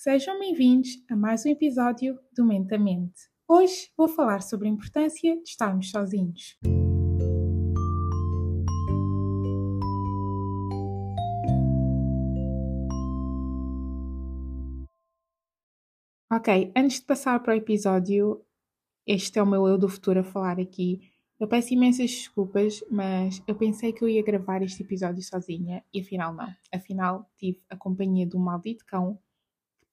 Sejam bem-vindos a mais um episódio do Mentamente. Hoje vou falar sobre a importância de estarmos sozinhos. Ok, antes de passar para o episódio, este é o meu eu do futuro a falar aqui. Eu peço imensas desculpas, mas eu pensei que eu ia gravar este episódio sozinha e afinal não. Afinal, tive a companhia um maldito cão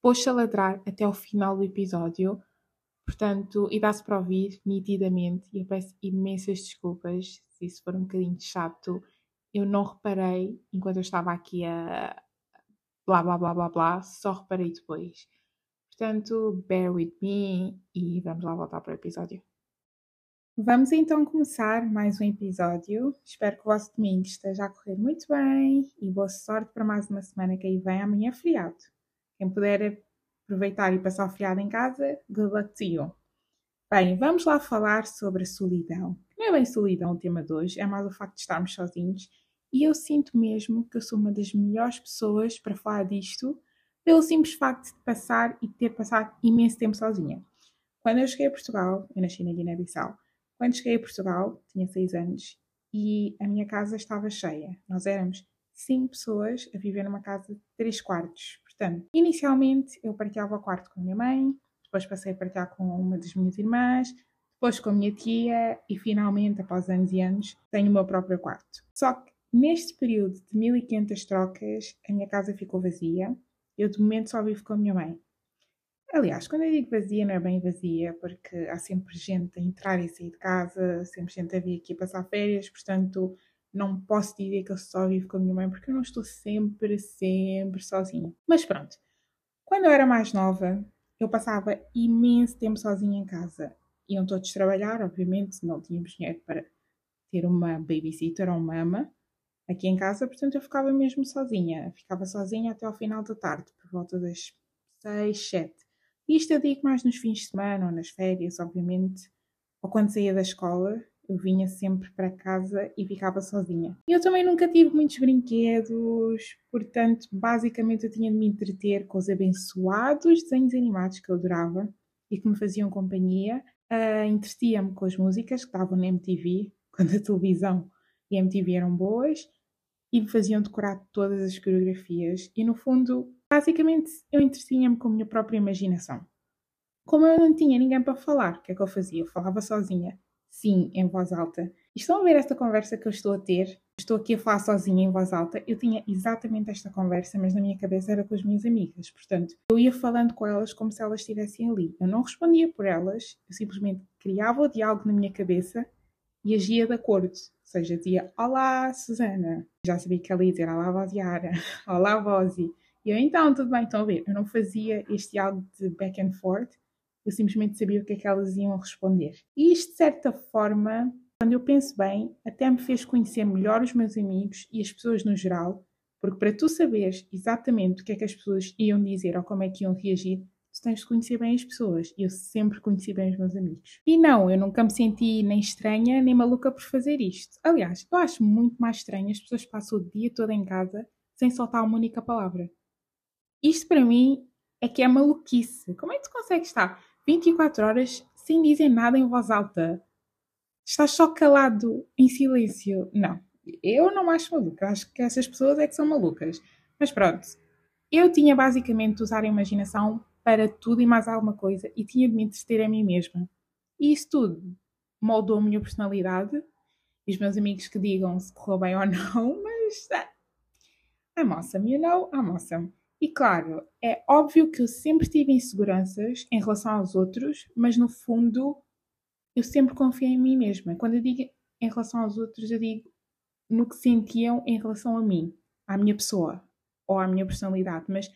que pôs-se a ladrar até ao final do episódio. Portanto, e dá-se para ouvir nitidamente, e eu peço imensas desculpas se isso for um bocadinho chato. Eu não reparei enquanto eu estava aqui a blá blá blá blá blá, só reparei depois. Portanto, bear with me e vamos lá voltar para o episódio. Vamos então começar mais um episódio. Espero que o vosso domingo esteja a correr muito bem e boa sorte para mais uma semana que aí vem. Amanhã é feriado. Quem puder aproveitar e passar o feriado em casa, good luck to you. Bem, vamos lá falar sobre a solidão. Não é bem solidão o tema de hoje, é mais o facto de estarmos sozinhos. E eu sinto mesmo que eu sou uma das melhores pessoas para falar disto, pelo simples facto de passar e ter passado imenso tempo sozinha. Quando eu cheguei a Portugal, eu nasci na Guiné-Bissau, quando cheguei a Portugal, tinha 6 anos, e a minha casa estava cheia. Nós éramos 5 pessoas a viver numa casa de 3 quartos. Portanto, inicialmente eu partilhava o quarto com a minha mãe, depois passei a partilhar com uma das minhas irmãs, depois com a minha tia e finalmente, após anos e anos, tenho o meu próprio quarto. Só que neste período de 1500 trocas, a minha casa ficou vazia eu de momento só vivo com a minha mãe. Aliás, quando eu digo vazia, não é bem vazia, porque há sempre gente a entrar e sair de casa, sempre gente a vir aqui passar férias, portanto, não posso dizer que eu só vivo com a minha mãe, porque eu não estou sempre, sempre sozinha. Mas pronto, quando eu era mais nova, eu passava imenso tempo sozinha em casa. Iam todos trabalhar, obviamente, não tínhamos dinheiro para ter uma babysitter ou uma ama aqui em casa, portanto eu ficava mesmo sozinha. Ficava sozinha até ao final da tarde, por volta das 6, 7. Isto eu digo mais nos fins de semana ou nas férias, obviamente, ou quando saía da escola, eu vinha sempre para casa e ficava sozinha. Eu também nunca tive muitos brinquedos, portanto, basicamente eu tinha de me entreter com os abençoados desenhos animados que eu adorava e que me faziam companhia. Uh, Entretia-me com as músicas que estavam na MTV, quando a televisão e a MTV eram boas, e me faziam decorar todas as coreografias. E no fundo, basicamente, eu entretinha-me com a minha própria imaginação. Como eu não tinha ninguém para falar, o que é que eu fazia? Eu falava sozinha. Sim, em voz alta. Estão a ver esta conversa que eu estou a ter? Estou aqui a falar sozinha em voz alta. Eu tinha exatamente esta conversa, mas na minha cabeça era com as minhas amigas. Portanto, eu ia falando com elas como se elas estivessem ali. Eu não respondia por elas, eu simplesmente criava o diálogo na minha cabeça e agia de acordo seja, dizia Olá, Susana. Já sabia que ela ia dizer Olá, Vosiara. Olá, Vosi. E eu, então, tudo bem, estão a ver? Eu não fazia este algo de back and forth, eu simplesmente sabia o que é que elas iam responder. E isto, de certa forma, quando eu penso bem, até me fez conhecer melhor os meus amigos e as pessoas no geral, porque para tu saberes exatamente o que é que as pessoas iam dizer ou como é que iam reagir, tu tens de conhecer bem as pessoas. E eu sempre conheci bem os meus amigos. E não, eu nunca me senti nem estranha nem maluca por fazer isto. Aliás, eu acho muito mais estranho as pessoas passam o dia todo em casa sem soltar uma única palavra. Isto para mim é que é maluquice. Como é que tu consegues estar 24 horas sem dizer nada em voz alta? Estás só calado em silêncio? Não, eu não acho maluca. Acho que essas pessoas é que são malucas. Mas pronto, eu tinha basicamente de usar a imaginação para tudo e mais alguma coisa e tinha de me entreter a mim mesma. E isso tudo moldou a minha personalidade. E os meus amigos que digam se correu bem ou não, mas ah, I'm awesome, you know, I'm awesome. E claro, é óbvio que eu sempre tive inseguranças em relação aos outros, mas no fundo eu sempre confiei em mim mesma. Quando eu digo em relação aos outros, eu digo no que sentiam em relação a mim, à minha pessoa ou à minha personalidade, mas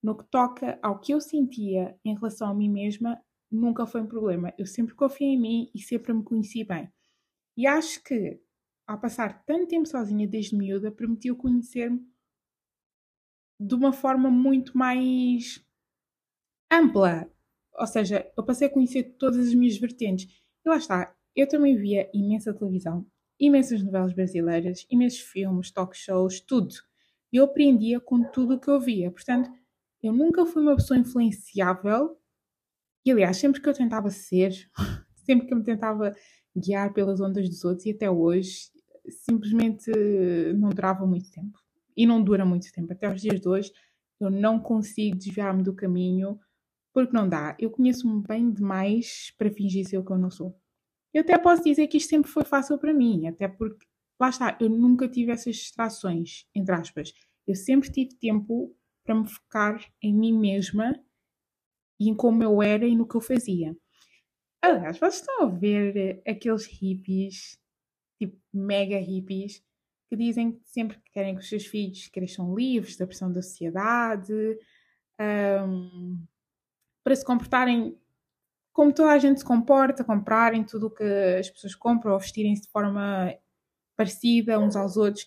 no que toca ao que eu sentia em relação a mim mesma, nunca foi um problema. Eu sempre confiei em mim e sempre me conheci bem. E acho que, ao passar tanto tempo sozinha desde miúda, permitiu conhecer-me de uma forma muito mais ampla. Ou seja, eu passei a conhecer todas as minhas vertentes. E lá está, eu também via imensa televisão, imensas novelas brasileiras, imensos filmes, talk shows, tudo. E eu aprendia com tudo o que eu via. Portanto, Eu nunca fui uma pessoa influenciável. E aliás, sempre que eu tentava ser, sempre que eu me tentava guiar pelas ondas dos outros, e até hoje, simplesmente não durava muito tempo. E não dura muito tempo. Até os dias de hoje, eu não consigo desviar-me do caminho porque não dá. Eu conheço-me bem demais para fingir ser o que eu não sou. Eu até posso dizer que isto sempre foi fácil para mim, até porque, lá está, eu nunca tive essas distrações, entre aspas. Eu sempre tive tempo para me focar em mim mesma e em como eu era e no que eu fazia. Aliás, vocês estão a ver aqueles hippies, tipo mega hippies, que dizem sempre que querem que os seus filhos cresçam livres da pressão da sociedade, um, para se comportarem como toda a gente se comporta, comprarem tudo o que as pessoas compram ou vestirem-se de forma parecida uns aos outros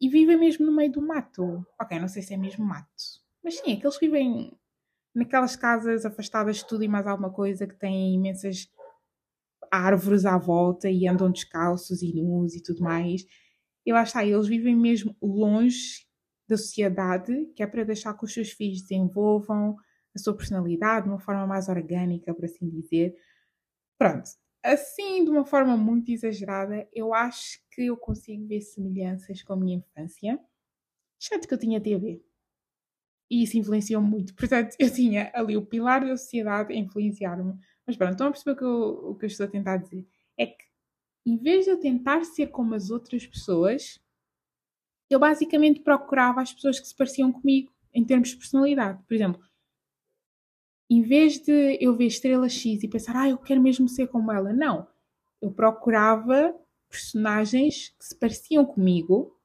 e vivem mesmo no meio do mato. Ok, não sei se é mesmo mato, mas sim, é que eles vivem naquelas casas afastadas de tudo e mais alguma coisa que têm imensas árvores à volta e andam descalços e nus e tudo mais. Acho que ah, eles vivem mesmo longe da sociedade, que é para deixar que os seus filhos desenvolvam a sua personalidade de uma forma mais orgânica, por assim dizer. Pronto, assim, de uma forma muito exagerada, eu acho que eu consigo ver semelhanças com a minha infância. Exceto que eu tinha TV. E isso influenciou muito. Portanto, eu tinha ali o pilar da sociedade a influenciar-me. Mas pronto, estão a perceber o que, eu, o que eu estou a tentar dizer? É que, em vez de eu tentar ser como as outras pessoas, eu basicamente procurava as pessoas que se pareciam comigo em termos de personalidade. Por exemplo, em vez de eu ver estrela X e pensar, ah, eu quero mesmo ser como ela, não. Eu procurava personagens que se pareciam comigo,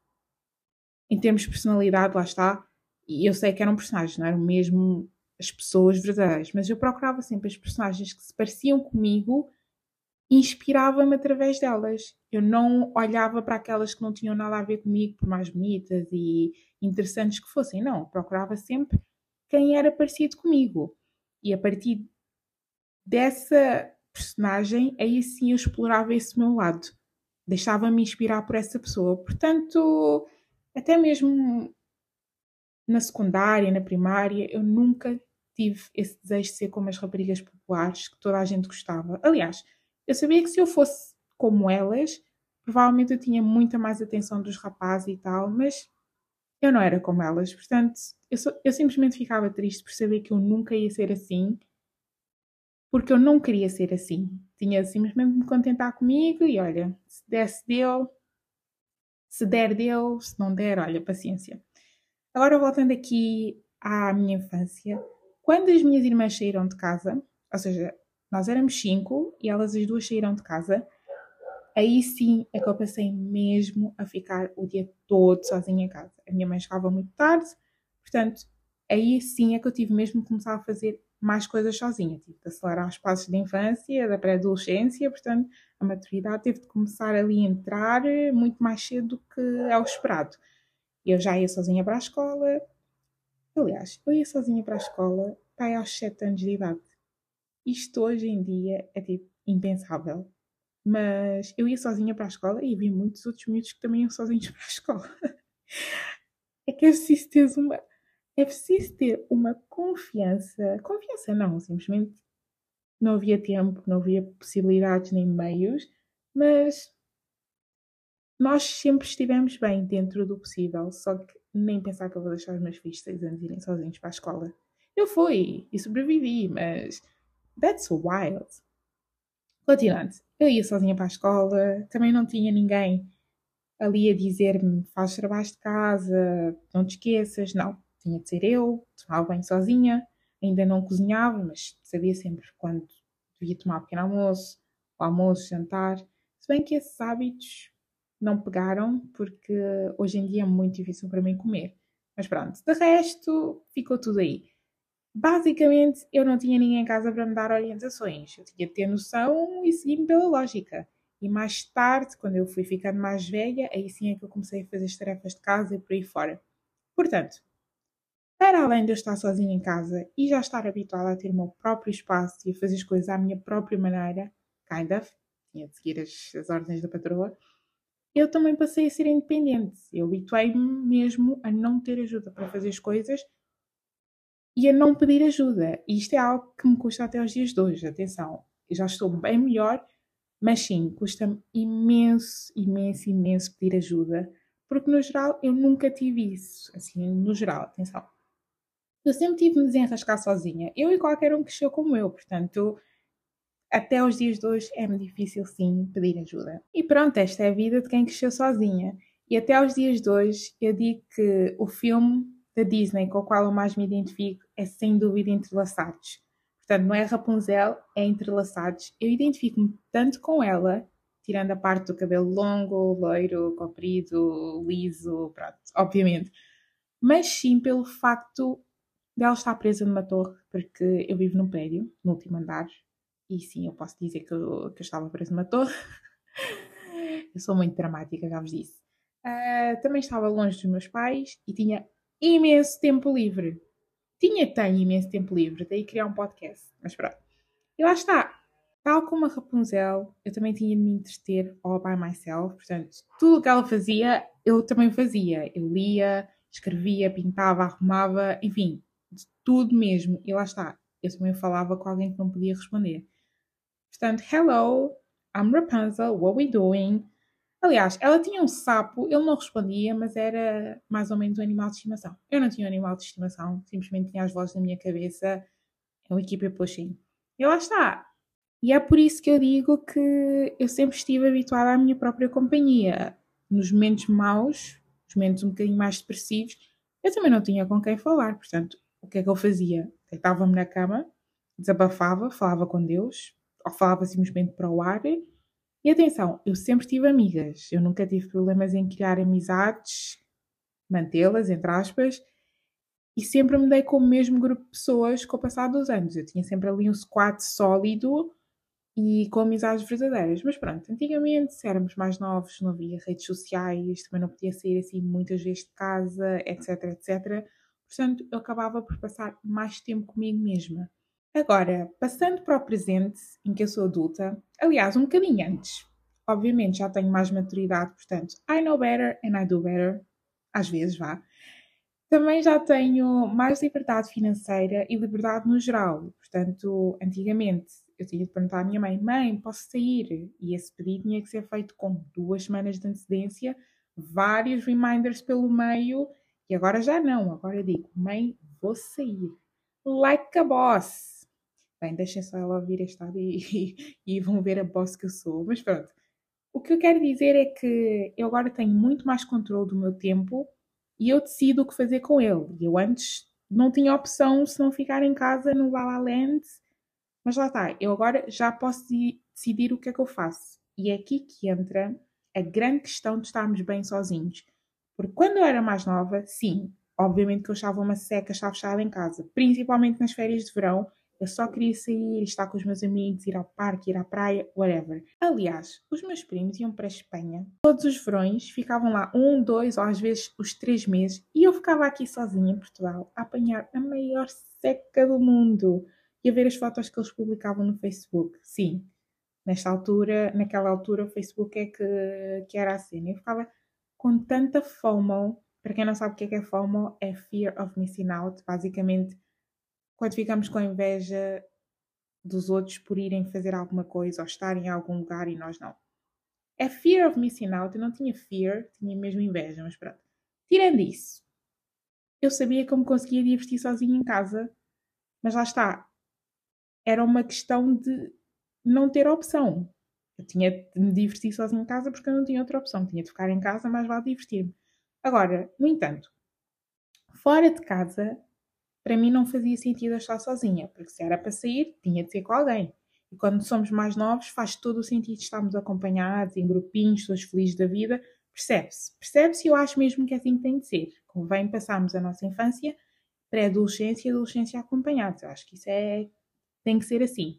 em termos de personalidade, lá está. E eu sei que eram personagens, não eram mesmo as pessoas verdadeiras, mas eu procurava sempre as personagens que se pareciam comigo inspirava-me através delas. Eu não olhava para aquelas que não tinham nada a ver comigo, por mais bonitas e interessantes que fossem, não. Procurava sempre quem era parecido comigo. E a partir dessa personagem, aí sim eu explorava esse meu lado. Deixava-me inspirar por essa pessoa. Portanto, até mesmo na secundária, na primária, eu nunca tive esse desejo de ser como as raparigas populares que toda a gente gostava. Aliás, eu sabia que se eu fosse como elas, provavelmente eu tinha muita mais atenção dos rapazes e tal, mas eu não era como elas. Portanto, eu, só, eu simplesmente ficava triste por saber que eu nunca ia ser assim, porque eu não queria ser assim. Tinha simplesmente de me contentar comigo e olha, se desse deu, se der deu, se não der, olha, paciência. Agora voltando aqui à minha infância, quando as minhas irmãs saíram de casa, ou seja, nós éramos cinco e elas as duas saíram de casa, aí sim é que eu passei mesmo a ficar o dia todo sozinha em casa. A minha mãe chegava muito tarde, portanto, aí sim é que eu tive mesmo que começar a fazer mais coisas sozinha. Tive de acelerar os passos da infância, da pré-adolescência, portanto, a maturidade teve de começar ali a entrar muito mais cedo do que ao esperado. Eu já ia sozinha para a escola. Aliás, eu ia sozinha para a escola pai aos 7 anos de idade. Isto hoje em dia é tipo impensável. Mas eu ia sozinha para a escola e vi muitos outros miúdos que também iam sozinhos para a escola. é que é preciso ter uma. É preciso ter uma confiança. Confiança não, simplesmente não havia tempo, não havia possibilidades nem meios, mas nós sempre estivemos bem dentro do possível, só que nem pensar que eu vou deixar os meus filhos 6 anos irem sozinhos para a escola. Eu fui e sobrevivi, mas that's wild. Continuando, eu ia sozinha para a escola, também não tinha ninguém ali a dizer-me faz trabalho de casa, não te esqueças, não. Tinha de ser eu, tomava banho sozinha, ainda não cozinhava, mas sabia sempre quando devia tomar pequeno almoço, o almoço, jantar. Se bem que esses hábitos não pegaram, porque hoje em dia é muito difícil para mim comer. Mas pronto, de resto, ficou tudo aí. Basicamente, eu não tinha ninguém em casa para me dar orientações. Eu tinha de ter noção e seguir-me pela lógica. E mais tarde, quando eu fui ficando mais velha, aí sim é que eu comecei a fazer as tarefas de casa e por aí fora. Portanto, para além de eu estar sozinha em casa e já estar habituada a ter o meu próprio espaço e a fazer as coisas à minha própria maneira, kind of, tinha de seguir as, as ordens da patroa, eu também passei a ser independente. Eu habituei-me mesmo a não ter ajuda para fazer as coisas e a não pedir ajuda. E isto é algo que me custa até os dias de hoje. Atenção, eu já estou bem melhor, mas sim, custa-me imenso, imenso, imenso pedir ajuda, porque no geral eu nunca tive isso. Assim, no geral, atenção. Eu sempre tive de me desenrascar sozinha. Eu e qualquer um que cresceu como eu, portanto, até os dias de hoje é-me difícil sim pedir ajuda. E pronto, esta é a vida de quem cresceu sozinha. E até aos dias de hoje eu digo que o filme da Disney com o qual eu mais me identifico é sem dúvida Entrelaçados. Portanto, não é Rapunzel, é Entrelaçados. Eu identifico-me tanto com ela, tirando a parte do cabelo longo, loiro, comprido, liso, pronto, obviamente. Mas sim pelo facto dela estar presa numa torre, porque eu vivo num prédio, no último andar, e sim, eu posso dizer que eu, que eu estava presa numa torre. eu sou muito dramática, já vos disse. Uh, também estava longe dos meus pais e tinha imenso tempo livre. Tinha, tenho imenso tempo livre, daí criar um podcast. Mas pronto. E lá está. Tal como a Rapunzel, eu também tinha de me entreter all by myself. Portanto, tudo o que ela fazia, eu também fazia. Eu lia, escrevia, pintava, arrumava, enfim, tudo mesmo. E lá está. Eu também falava com alguém que não podia responder. Portanto, hello, I'm Rapunzel, what we doing? Aliás, ela tinha um sapo, ele não respondia, mas era mais ou menos um animal de estimação. Eu não tinha um animal de estimação, simplesmente tinha as vozes na minha cabeça. É uma equipa pushing. E lá está. E é por isso que eu digo que eu sempre estive habituada à minha própria companhia. Nos momentos maus, nos momentos um bocadinho mais depressivos, eu também não tinha com quem falar. Portanto, o que é que eu fazia? Deitava-me na cama, desabafava, falava com Deus, ou falava simplesmente para o ar e atenção, eu sempre tive amigas, eu nunca tive problemas em criar amizades, mantê-las, entre aspas, e sempre me dei com o mesmo grupo de pessoas com o passar dos anos. Eu tinha sempre ali um squad sólido e com amizades verdadeiras. Mas pronto, antigamente, se éramos mais novos, não havia redes sociais, também não podia sair assim muitas vezes de casa, etc, etc. Portanto, eu acabava por passar mais tempo comigo mesma. Agora, passando para o presente, em que eu sou adulta, aliás, um bocadinho antes, obviamente já tenho mais maturidade, portanto, I know better and I do better, às vezes vá. Também já tenho mais liberdade financeira e liberdade no geral. Portanto, antigamente eu tinha de perguntar à minha mãe: Mãe, posso sair? E esse pedido tinha que ser feito com duas semanas de antecedência, vários reminders pelo meio, e agora já não. Agora digo: Mãe, vou sair. Like a boss! Bem, deixem só ela ouvir este áudio e, e, vão ver a boss que eu sou. Mas pronto. O que eu quero dizer é que eu agora tenho muito mais controle do meu tempo e eu decido o que fazer com ele. Eu antes não tinha opção se não ficar em casa no La La Land. Mas lá está, eu agora já posso decidir o que é que eu faço. E é aqui que entra a grande questão de estarmos bem sozinhos. Porque quando eu era mais nova, sim, obviamente que eu achava uma seca, estava fechada em casa, principalmente nas férias de verão, eu só queria sair, estar com os meus amigos, ir ao parque, ir à praia, whatever. Aliás, os meus primos iam para a Espanha. Todos os verões ficavam lá um, dois ou às vezes os três meses e eu ficava aqui sozinha em Portugal a apanhar a maior seca do mundo e a ver as fotos que eles publicavam no Facebook. Sim, nesta altura, naquela altura, o Facebook é que, que era a cena. Eu ficava com tanta FOMO. Para quem não sabe o que é, que é FOMO, é Fear of Missing Out. Basicamente, quando ficamos com inveja dos outros por irem fazer alguma coisa ou estarem em algum lugar e nós não. É fear of missing out. Eu não tinha fear, tinha mesmo inveja, mas pronto. Tirando isso, eu sabia como conseguia divertir sozinha em casa, mas lá está. Era uma questão de não ter opção. Eu tinha de me divertir sozinha em casa porque eu não tinha outra opção. Tinha de ficar em casa, mas vale divertir-me. Agora, no entanto, fora de casa, para mim não fazia sentido estar sozinha, porque se era para sair, tinha de ser com alguém. E quando somos mais novos, faz todo o sentido estarmos acompanhados, em grupinhos, todos felizes da vida. Percebe-se. Percebe-se e eu acho mesmo que é assim que tem de ser. Convém passarmos a nossa infância, pré-adolescência e adolescência acompanhados. Eu acho que isso é, tem que ser assim.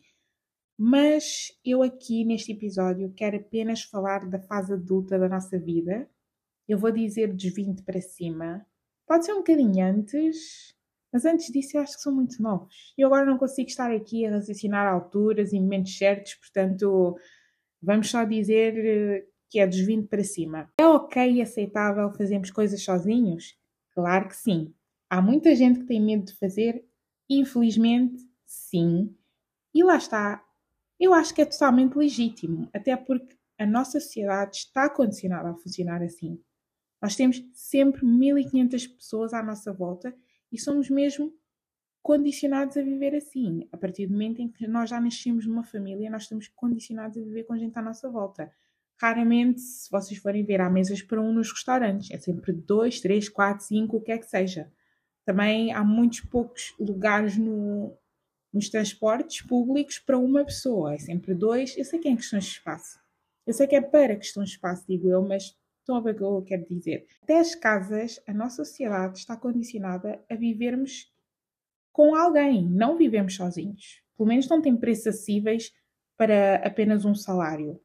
Mas eu aqui neste episódio quero apenas falar da fase adulta da nossa vida. Eu vou dizer dos 20 para cima. Pode ser um bocadinho antes, mas antes disso, eu acho que são muito novos. E agora não consigo estar aqui a raciocinar alturas e momentos certos, portanto, vamos só dizer eh, que é dos 20 para cima. É ok e aceitável fazermos coisas sozinhos? Claro que sim. Há muita gente que tem medo de fazer Infelizmente, sim. E lá está. Eu acho que é totalmente legítimo, até porque a nossa sociedade está condicionada a funcionar assim. Nós temos sempre 1500 pessoas à nossa volta e somos mesmo condicionados a viver assim. A partir do momento em que nós já nascemos numa família, nós estamos condicionados a viver com gente à nossa volta. Raramente, se vocês forem ver, há mesas para um nos restaurantes. É sempre dois, três, quatro, cinco, o que é que seja. Também há muitos poucos lugares no, nos transportes públicos para uma pessoa. É sempre dois. Eu sei que é em questões de espaço. Eu sei que é para questões de espaço, digo eu, mas estão a ver o que eu quero dizer. Até as casas, a nossa sociedade está condicionada a vivermos com alguém. Não vivemos sozinhos. Pelo menos não tem preços acessíveis para apenas um salário.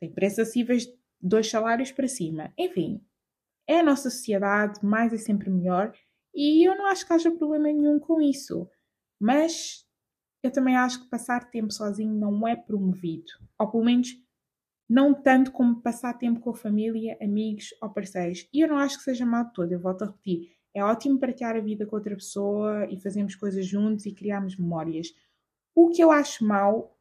Tem preços acessíveis dois salários para cima. Enfim, é a nossa sociedade, mais é sempre melhor e eu não acho que haja problema nenhum com isso. Mas eu também acho que passar tempo sozinho não é promovido. Ou pelo menos não tanto como passar tempo com a família, amigos ou parceiros. E eu não acho que seja mal todo, eu volto a repetir. É ótimo partilhar a vida com outra pessoa e fazermos coisas juntos e criarmos memórias. O que eu acho mal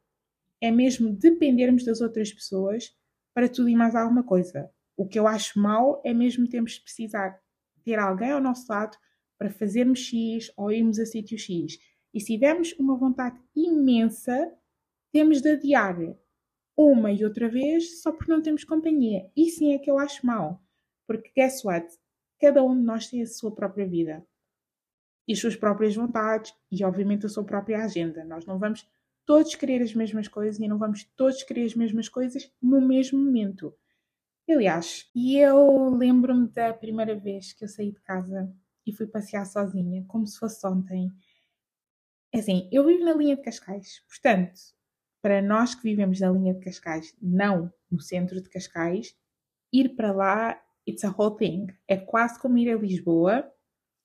é mesmo dependermos das outras pessoas para tudo e mais alguma coisa. O que eu acho mal é mesmo termos de precisar ter alguém ao nosso lado para fazermos X ou irmos a sítio X. E se tivermos uma vontade imensa, temos de adiar uma e outra vez só porque não temos companhia. E sim é que eu acho mal. Porque guess what? Cada um de nós tem a sua própria vida. E as suas próprias vontades e, obviamente, a sua própria agenda. Nós não vamos todos querer as mesmas coisas e não vamos todos querer as mesmas coisas no mesmo momento. Aliás, e eu lembro-me da primeira vez que eu saí de casa e fui passear sozinha, como se fosse ontem. É assim, eu vivo na linha de Cascais, portanto, para nós que vivemos na linha de Cascais, não no centro de Cascais, ir para lá, it's a whole thing. É quase como ir a Lisboa,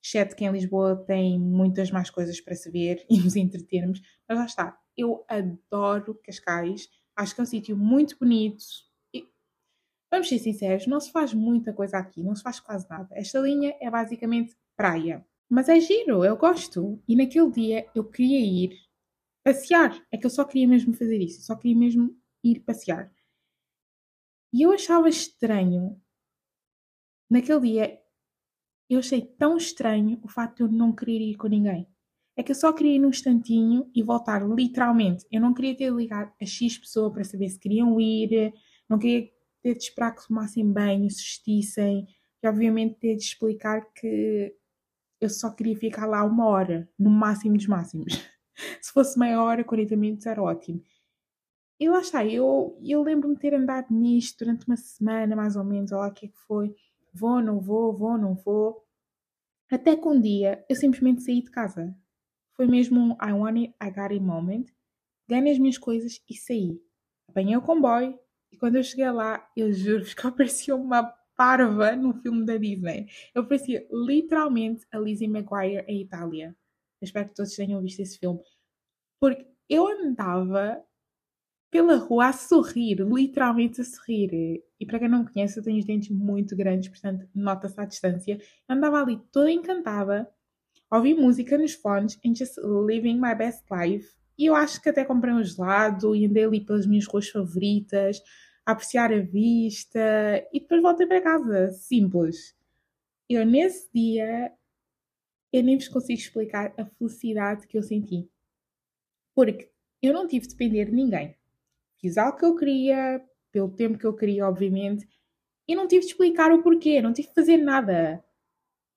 exceto que em Lisboa tem muitas mais coisas para se ver e nos entretermos, mas lá está, eu adoro Cascais, acho que é um sítio muito bonito. E, vamos ser sinceros, não se faz muita coisa aqui, não se faz quase nada. Esta linha é basicamente praia. Mas é giro, eu gosto. E naquele dia eu queria ir passear. É que eu só queria mesmo fazer isso, só queria mesmo ir passear. E eu achava estranho, naquele dia, eu achei tão estranho o facto de eu não querer ir com ninguém é que eu só queria ir num instantinho e voltar, literalmente. Eu não queria ter ligar a X pessoa para saber se queriam ir, não queria ter de esperar que tomassem banho, se vestissem, e obviamente ter de explicar que eu só queria ficar lá uma hora, no máximo dos máximos. se fosse meia hora, 40 minutos era ótimo. E lá está, eu, eu lembro-me ter andado nisto durante uma semana, mais ou menos, olha lá o que é que foi. Vou, não vou, vou, não vou. Até que um dia eu simplesmente saí de casa. Foi mesmo um I want it, I got it moment. Ganhei as minhas coisas e saí. Apanhei o comboio e quando eu cheguei lá, eu juro-vos que eu parecia uma parva num filme da Disney. Eu parecia literalmente a Lizzie McGuire em Itália. Eu espero que todos tenham visto esse filme. Porque eu andava pela rua a sorrir, literalmente a sorrir. E para quem não me conhece, eu tenho os dentes muito grandes, portanto, nota-se à distância. Eu andava ali toda encantada ouvi música nos fones and just living my best life. E eu acho que até comprei um gelado e andei ali pelas minhas ruas favoritas, a apreciar a vista e depois voltei para casa. Simples. Eu nesse dia, eu nem vos consigo explicar a felicidade que eu senti. Porque eu não tive de depender de ninguém. Fiz algo que eu queria, pelo tempo que eu queria, obviamente, e não tive de explicar o porquê, não tive de fazer nada.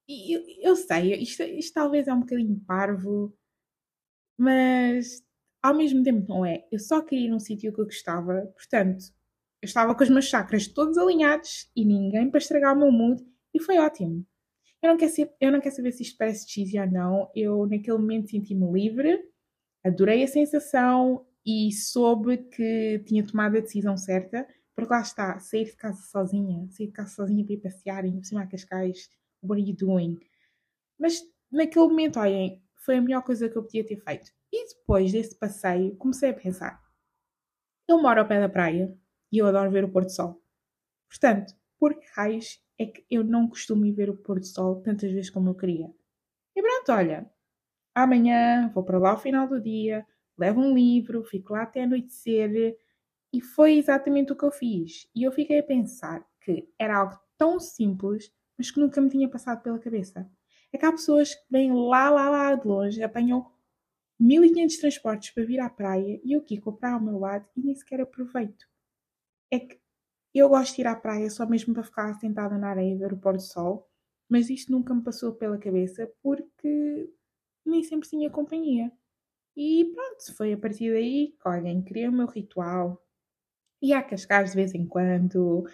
E eu, eu sei, isto, isto talvez é um bocadinho parvo, mas ao mesmo tempo não é. Eu só queria ir num sítio que eu gostava, portanto, eu estava com os meus chakras todos alinhados e ninguém para estragar o meu mood e foi ótimo. Eu não quero, ser, eu não quero saber se isto parece cheesy ou não. Eu, naquele momento, senti-me livre, adorei a sensação e soube que tinha tomado a decisão certa, porque lá está, sair de casa sozinha, sair de casa sozinha para ir passear, ir por cima a Cascais, What are you doing? Mas naquele momento, olhem, foi a melhor coisa que eu podia ter feito. E depois desse passeio, comecei a pensar: eu moro ao pé da praia e eu adoro ver o pôr do sol. Portanto, por que raios é que eu não costumo ir ver o pôr do sol tantas vezes como eu queria? E pronto, olha, amanhã vou para lá ao final do dia, levo um livro, fico lá até anoitecer. E foi exatamente o que eu fiz. E eu fiquei a pensar que era algo tão simples, mas que nunca me tinha passado pela cabeça. É que há pessoas que vêm lá, lá, lá de longe, apanham 1500 transportes para vir à praia e eu aqui comprar ao meu lado e nem sequer aproveito. É que eu gosto de ir à praia só mesmo para ficar sentada na areia e ver o pôr do sol, mas isto nunca me passou pela cabeça porque nem sempre tinha companhia. E pronto, foi a partir daí que alguém criou o meu ritual. Ia a Cascais de vez em quando,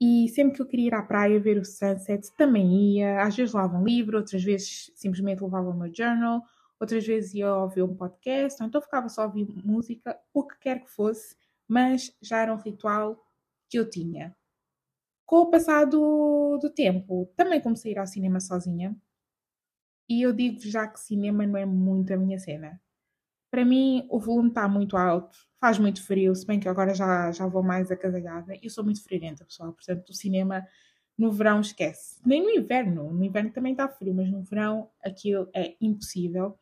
e sempre que eu queria ir à praia ver o sunset, também ia. Às vezes levava um livro, outras vezes simplesmente levava o meu journal, outras vezes ia ouvir um podcast, ou então ficava só a ouvir música, o que quer que fosse, mas já era um ritual que eu tinha. Com o passar do, do tempo, também comecei a ir ao cinema sozinha. E eu digo já que cinema não é muito a minha cena. Para mim, o volume está muito alto, faz muito frio, se bem que agora já, já vou mais acasalhada. Eu sou muito friorenta, pessoal, portanto, o cinema no verão esquece. Nem no inverno, no inverno também está frio, mas no verão aquilo é impossível.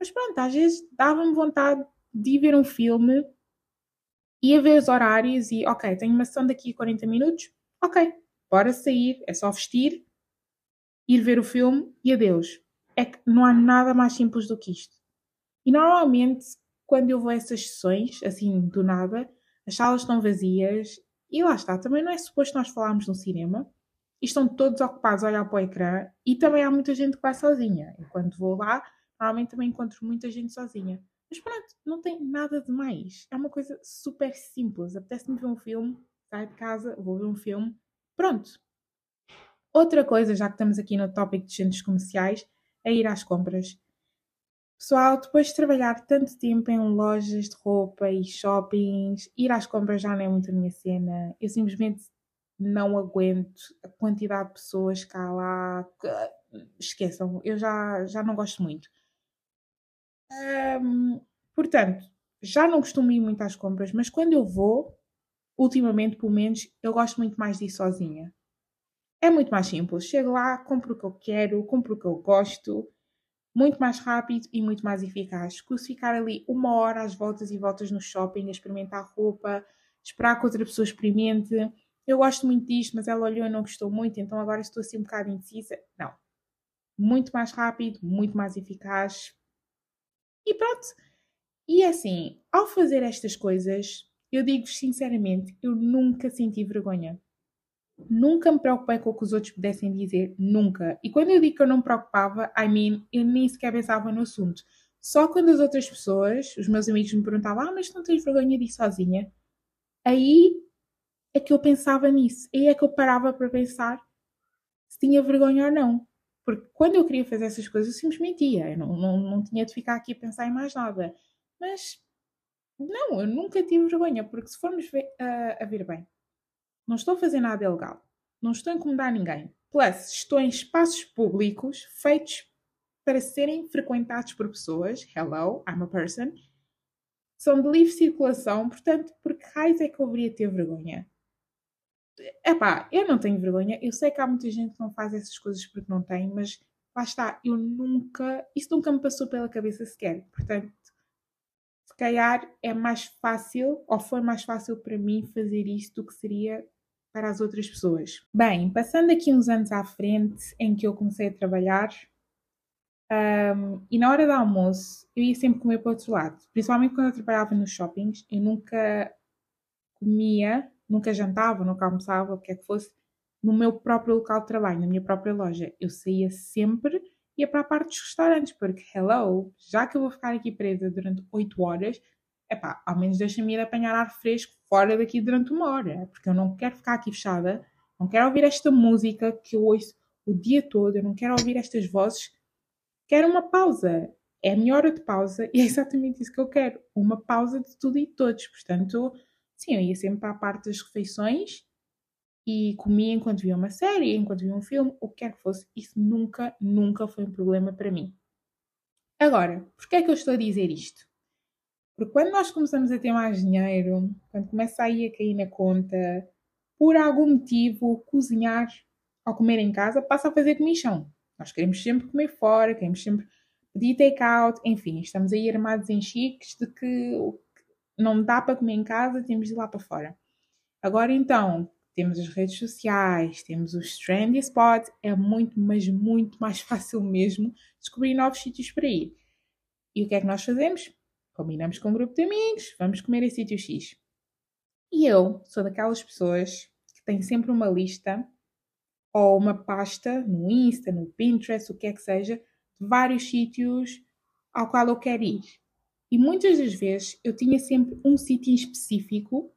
Mas pronto, às vezes dava-me vontade de ir ver um filme, ia ver os horários e, ok, tenho uma sessão daqui a 40 minutos, ok, bora sair, é só vestir, ir ver o filme e adeus. É que não há nada mais simples do que isto. E normalmente, quando eu vou a essas sessões, assim, do nada, as salas estão vazias e lá está, também não é suposto nós falarmos no cinema e estão todos ocupados a olhar para o ecrã e também há muita gente que vai sozinha. E quando vou lá, normalmente também encontro muita gente sozinha. Mas pronto, não tem nada de mais. É uma coisa super simples. Apetece-me ver um filme, saio de casa, vou ver um filme, pronto. Outra coisa, já que estamos aqui no tópico de centros comerciais, é ir às compras. Pessoal, depois de trabalhar tanto tempo em lojas de roupa e shoppings, ir às compras já não é muito a minha cena. Eu simplesmente não aguento a quantidade de pessoas que há lá. Esqueçam, eu já, já não gosto muito. Portanto, já não costumo ir muito às compras, mas quando eu vou, ultimamente pelo menos, eu gosto muito mais de ir sozinha. É muito mais simples. Chego lá, compro o que eu quero, compro o que eu gosto muito mais rápido e muito mais eficaz. Que ficar ali uma hora às voltas e voltas no shopping, a experimentar roupa, esperar que outra pessoa experimente. Eu gosto muito disto, mas ela olhou e não gostou muito, então agora estou assim um bocado indecisa. Não. Muito mais rápido, muito mais eficaz. E pronto. E assim, ao fazer estas coisas, eu digo-vos sinceramente, eu nunca senti vergonha. Nunca me preocupei com o que os outros pudessem dizer, nunca. E quando eu digo que eu não me preocupava, I mean, eu nem sequer pensava no assunto. Só quando as outras pessoas, os meus amigos me perguntavam, ah, mas não tens vergonha de ir sozinha? Aí é que eu pensava nisso. Aí é que eu parava para pensar se tinha vergonha ou não. Porque quando eu queria fazer essas coisas, eu simplesmente ia. Eu não, não, não tinha de ficar aqui a pensar em mais nada. Mas, não, eu nunca tive vergonha. Porque se formos ver, uh, a ver bem, não estou a fazer nada ilegal. Não estou a incomodar ninguém. Plus, estou em espaços públicos feitos para serem frequentados por pessoas. Hello, I'm a person. São de livre circulação, portanto, por que raios é que eu deveria ter vergonha? Epá, eu não tenho vergonha. Eu sei que há muita gente que não faz essas coisas porque não tem, mas lá está, eu nunca. Isso nunca me passou pela cabeça sequer. Portanto, se calhar é mais fácil, ou foi mais fácil para mim fazer isto do que seria para as outras pessoas. Bem, passando aqui uns anos à frente em que eu comecei a trabalhar, um, e na hora do almoço eu ia sempre comer para o outro lado, principalmente quando eu trabalhava nos shoppings, eu nunca comia, nunca jantava, nunca almoçava, o que é que fosse, no meu próprio local de trabalho, na minha própria loja. Eu saía sempre ia para a parte dos restaurantes, porque, hello, já que eu vou ficar aqui presa durante 8 horas, epá, ao menos deixa-me ir apanhar ar fresco fora daqui durante uma hora, porque eu não quero ficar aqui fechada, não quero ouvir esta música que eu ouço o dia todo, eu não quero ouvir estas vozes, quero uma pausa. É a minha hora de pausa e é exatamente isso que eu quero, uma pausa de tudo e todos. Portanto, sim, eu ia sempre para a parte das refeições e comia enquanto via uma série, enquanto via um filme, o que quer que fosse. Isso nunca, nunca foi um problema para mim. Agora, porquê é que eu estou a dizer isto? Porque quando nós começamos a ter mais dinheiro, quando começa a ir a cair na conta, por algum motivo, cozinhar ou comer em casa passa a fazer comichão. Nós queremos sempre comer fora, queremos sempre de take-out, enfim, estamos aí armados em chiques de que não dá para comer em casa, temos de ir lá para fora. Agora então, temos as redes sociais, temos os trendy spots, é muito, mas muito mais fácil mesmo descobrir novos sítios para ir. E o que é que nós fazemos? Combinamos com um grupo de amigos, vamos comer em sítio X. E eu sou daquelas pessoas que têm sempre uma lista ou uma pasta no Insta, no Pinterest, o que é que seja, de vários sítios ao qual eu quero ir. E muitas das vezes eu tinha sempre um sítio específico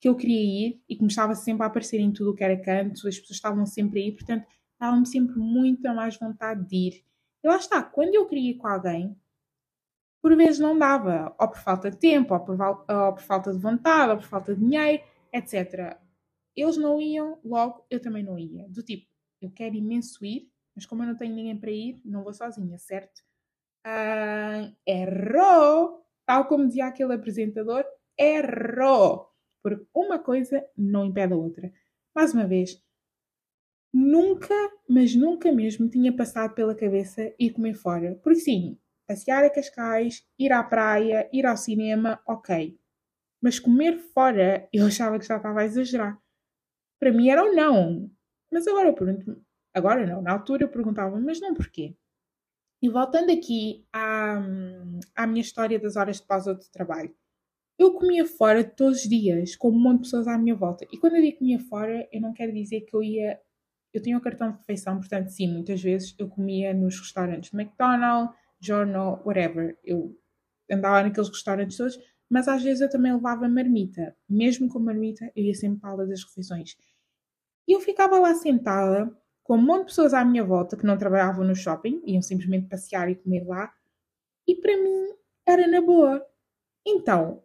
que eu queria ir e começava sempre a aparecer em tudo o que era canto, as pessoas estavam sempre aí, portanto, dava-me sempre muita mais vontade de ir. E lá está, quando eu queria ir com alguém, por vezes não dava, ou por falta de tempo, ou por, ou por falta de vontade, ou por falta de dinheiro, etc. Eles não iam, logo eu também não ia. Do tipo, eu quero imenso ir, mas como eu não tenho ninguém para ir, não vou sozinha, certo? Ah, errou! Tal como dizia aquele apresentador, errou! Porque uma coisa não impede a outra. Mais uma vez, nunca, mas nunca mesmo tinha passado pela cabeça ir comer fora. Porque sim, passear a Cascais, ir à praia, ir ao cinema, ok. Mas comer fora, eu achava que já estava a exagerar. Para mim era um não. Mas agora eu pergunto agora não, na altura eu perguntava, mas não porquê? E voltando aqui à, à minha história das horas de pausa do trabalho. Eu comia fora todos os dias, com um monte de pessoas à minha volta. E quando eu digo comia fora, eu não quero dizer que eu ia. Eu tinha o um cartão de refeição, portanto, sim, muitas vezes eu comia nos restaurantes do McDonald's, Journal, whatever. Eu andava naqueles restaurantes todos, mas às vezes eu também levava marmita. Mesmo com marmita, eu ia sempre para a das refeições. E eu ficava lá sentada, com um monte de pessoas à minha volta que não trabalhavam no shopping, iam simplesmente passear e comer lá, e para mim era na boa. Então,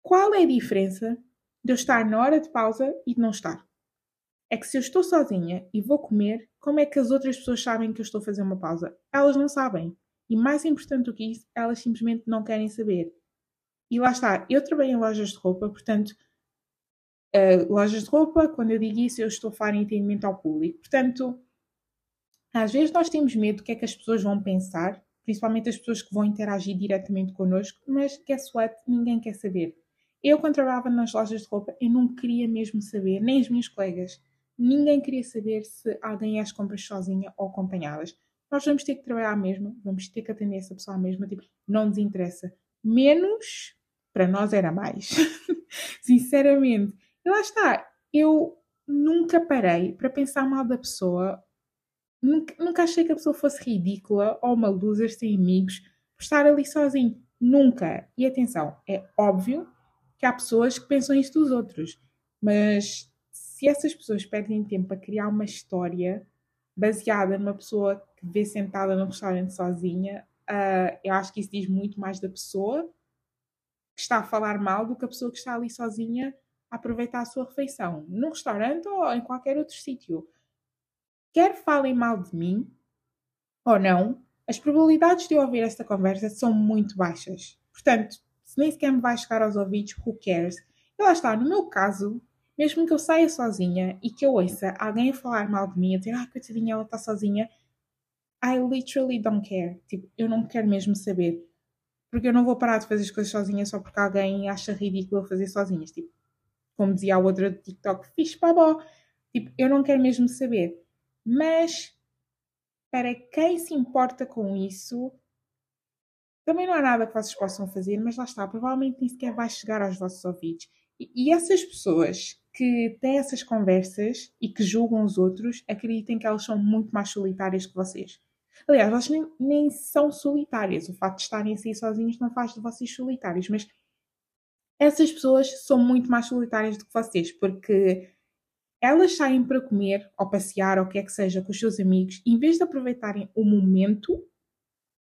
qual é a diferença de eu estar na hora de pausa e de não estar? É que se eu estou sozinha e vou comer, como é que as outras pessoas sabem que eu estou a fazer uma pausa? Elas não sabem. E mais importante do que isso, elas simplesmente não querem saber. E lá está, eu trabalho em lojas de roupa, portanto, uh, lojas de roupa, quando eu digo isso, eu estou a falar em entendimento ao público. Portanto, às vezes nós temos medo do que é que as pessoas vão pensar, principalmente as pessoas que vão interagir diretamente connosco, mas guess what? Ninguém quer saber. Eu, quando trabalhava nas lojas de roupa, eu não queria mesmo saber, nem as minhas colegas, ninguém queria saber se alguém ia às compras sozinha ou acompanhadas. Nós vamos ter que trabalhar mesmo, vamos ter que atender essa pessoa mesmo, tipo, não nos interessa. Menos, para nós era mais. Sinceramente. E lá está, eu nunca parei para pensar mal da pessoa, nunca, nunca achei que a pessoa fosse ridícula ou uma loser sem amigos por estar ali sozinho. Nunca. E atenção, é óbvio que há pessoas que pensam isto dos outros. Mas se essas pessoas perdem tempo a criar uma história baseada numa pessoa que vê sentada no restaurante sozinha, uh, eu acho que isso diz muito mais da pessoa que está a falar mal do que a pessoa que está ali sozinha aproveitar a sua refeição, no restaurante ou em qualquer outro sítio. Quer falem mal de mim ou não, as probabilidades de eu ouvir esta conversa são muito baixas. Portanto, se nem sequer me vai chegar aos ouvidos, who cares? E lá está, no meu caso, mesmo que eu saia sozinha e que eu ouça alguém a falar mal de mim, a dizer, ah, coitadinha, ela está sozinha, I literally don't care. Tipo, eu não quero mesmo saber. Porque eu não vou parar de fazer as coisas sozinha só porque alguém acha ridículo fazer sozinhas. Tipo, como dizia a outra do TikTok, fixe babó. Tipo, eu não quero mesmo saber. Mas, para quem se importa com isso, também não há nada que vocês possam fazer, mas lá está, provavelmente nem sequer vai chegar aos vossos ouvidos. E, e essas pessoas que têm essas conversas e que julgam os outros, acreditem que elas são muito mais solitárias que vocês. Aliás, elas nem, nem são solitárias. O facto de estarem assim sozinhos não faz de vocês solitários, mas essas pessoas são muito mais solitárias do que vocês, porque elas saem para comer ou passear ou o que é que seja com os seus amigos, em vez de aproveitarem o momento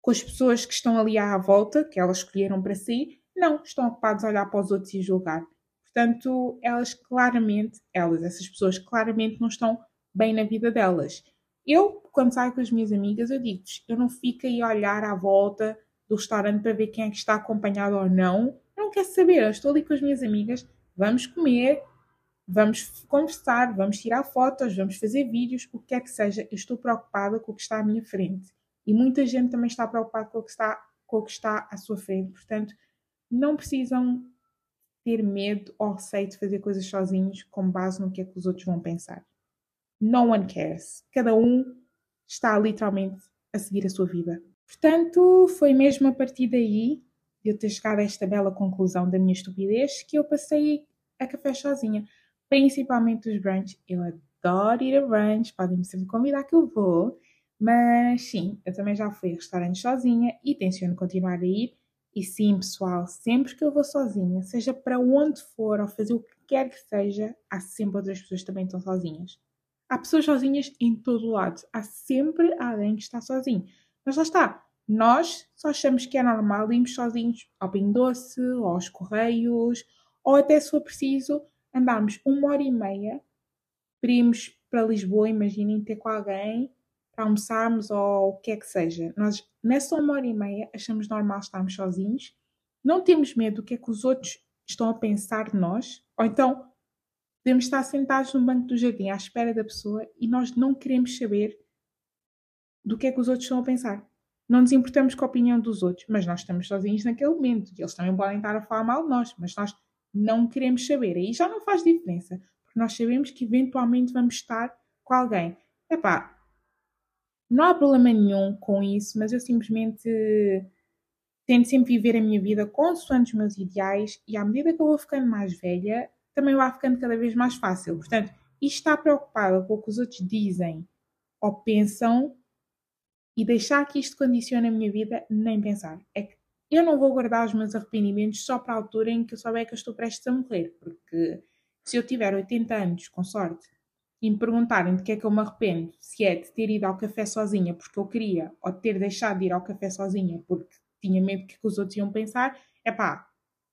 com as pessoas que estão ali à volta, que elas escolheram para si, não, estão ocupados a olhar para os outros e julgar. Portanto, elas claramente, elas, essas pessoas claramente não estão bem na vida delas. Eu, quando saio com as minhas amigas, eu digo-lhes, eu não fico aí a olhar à volta do restaurante para ver quem é que está acompanhado ou não. Não quero saber, eu estou ali com as minhas amigas, vamos comer, vamos conversar, vamos tirar fotos, vamos fazer vídeos, o que quer que seja, eu estou preocupada com o que está à minha frente E muita gente também está preocupada com o que está, com o que está à sua frente. Portanto, não precisam ter medo ou receio de fazer coisas sozinhos com base no que é que os outros vão pensar. No one cares. Cada um está literalmente a seguir a sua vida. Portanto, foi mesmo a partir daí eu ter chegado a esta bela conclusão da minha estupidez que eu passei a café sozinha. Principalmente os brunch. Eu adoro ir a brunch, podem-me sempre convidar que eu vou. Mas sim, eu também já fui a restaurantes sozinha e tenciono continuar a ir. E sim, pessoal, sempre que eu vou sozinha, seja para onde for ou fazer o que quer que seja, há sempre outras pessoas que também estão sozinhas. Há pessoas sozinhas em todo o lado. Há sempre alguém que está sozinho. Mas lá está. Nós só achamos que é normal irmos sozinhos ao Pinho Doce, aos Correios, ou até se for preciso andarmos uma hora e meia para irmos para Lisboa, imaginem ter com alguém para almoçarmos ou o que é que seja. Nós, nessa uma hora e meia, achamos normal estarmos sozinhos, não temos medo do que é que os outros estão a pensar de nós, ou então podemos estar sentados no banco do jardim à espera da pessoa e nós não queremos saber do que é que os outros estão a pensar. Não nos importamos com a opinião dos outros, mas nós estamos sozinhos naquele momento e eles também podem estar a falar mal de nós, mas nós não queremos saber. Aí já não faz diferença, porque nós sabemos que eventualmente vamos estar com alguém. Epá, não há problema nenhum com isso, mas eu simplesmente tento sempre viver a minha vida consoante os meus ideais e à medida que eu vou ficando mais velha, também vai ficando cada vez mais fácil. Portanto, isto está preocupada com o que os outros dizem ou pensam e deixar que isto condicione a minha vida, nem pensar. É que eu não vou guardar os meus arrependimentos só para a altura em que eu souber que eu estou prestes a morrer, porque se eu tiver 80 anos, com sorte, e me perguntarem de que é que eu me arrependo, se é de ter ido ao café sozinha porque eu queria, ou de ter deixado de ir ao café sozinha porque tinha medo que os outros iam pensar, é pá,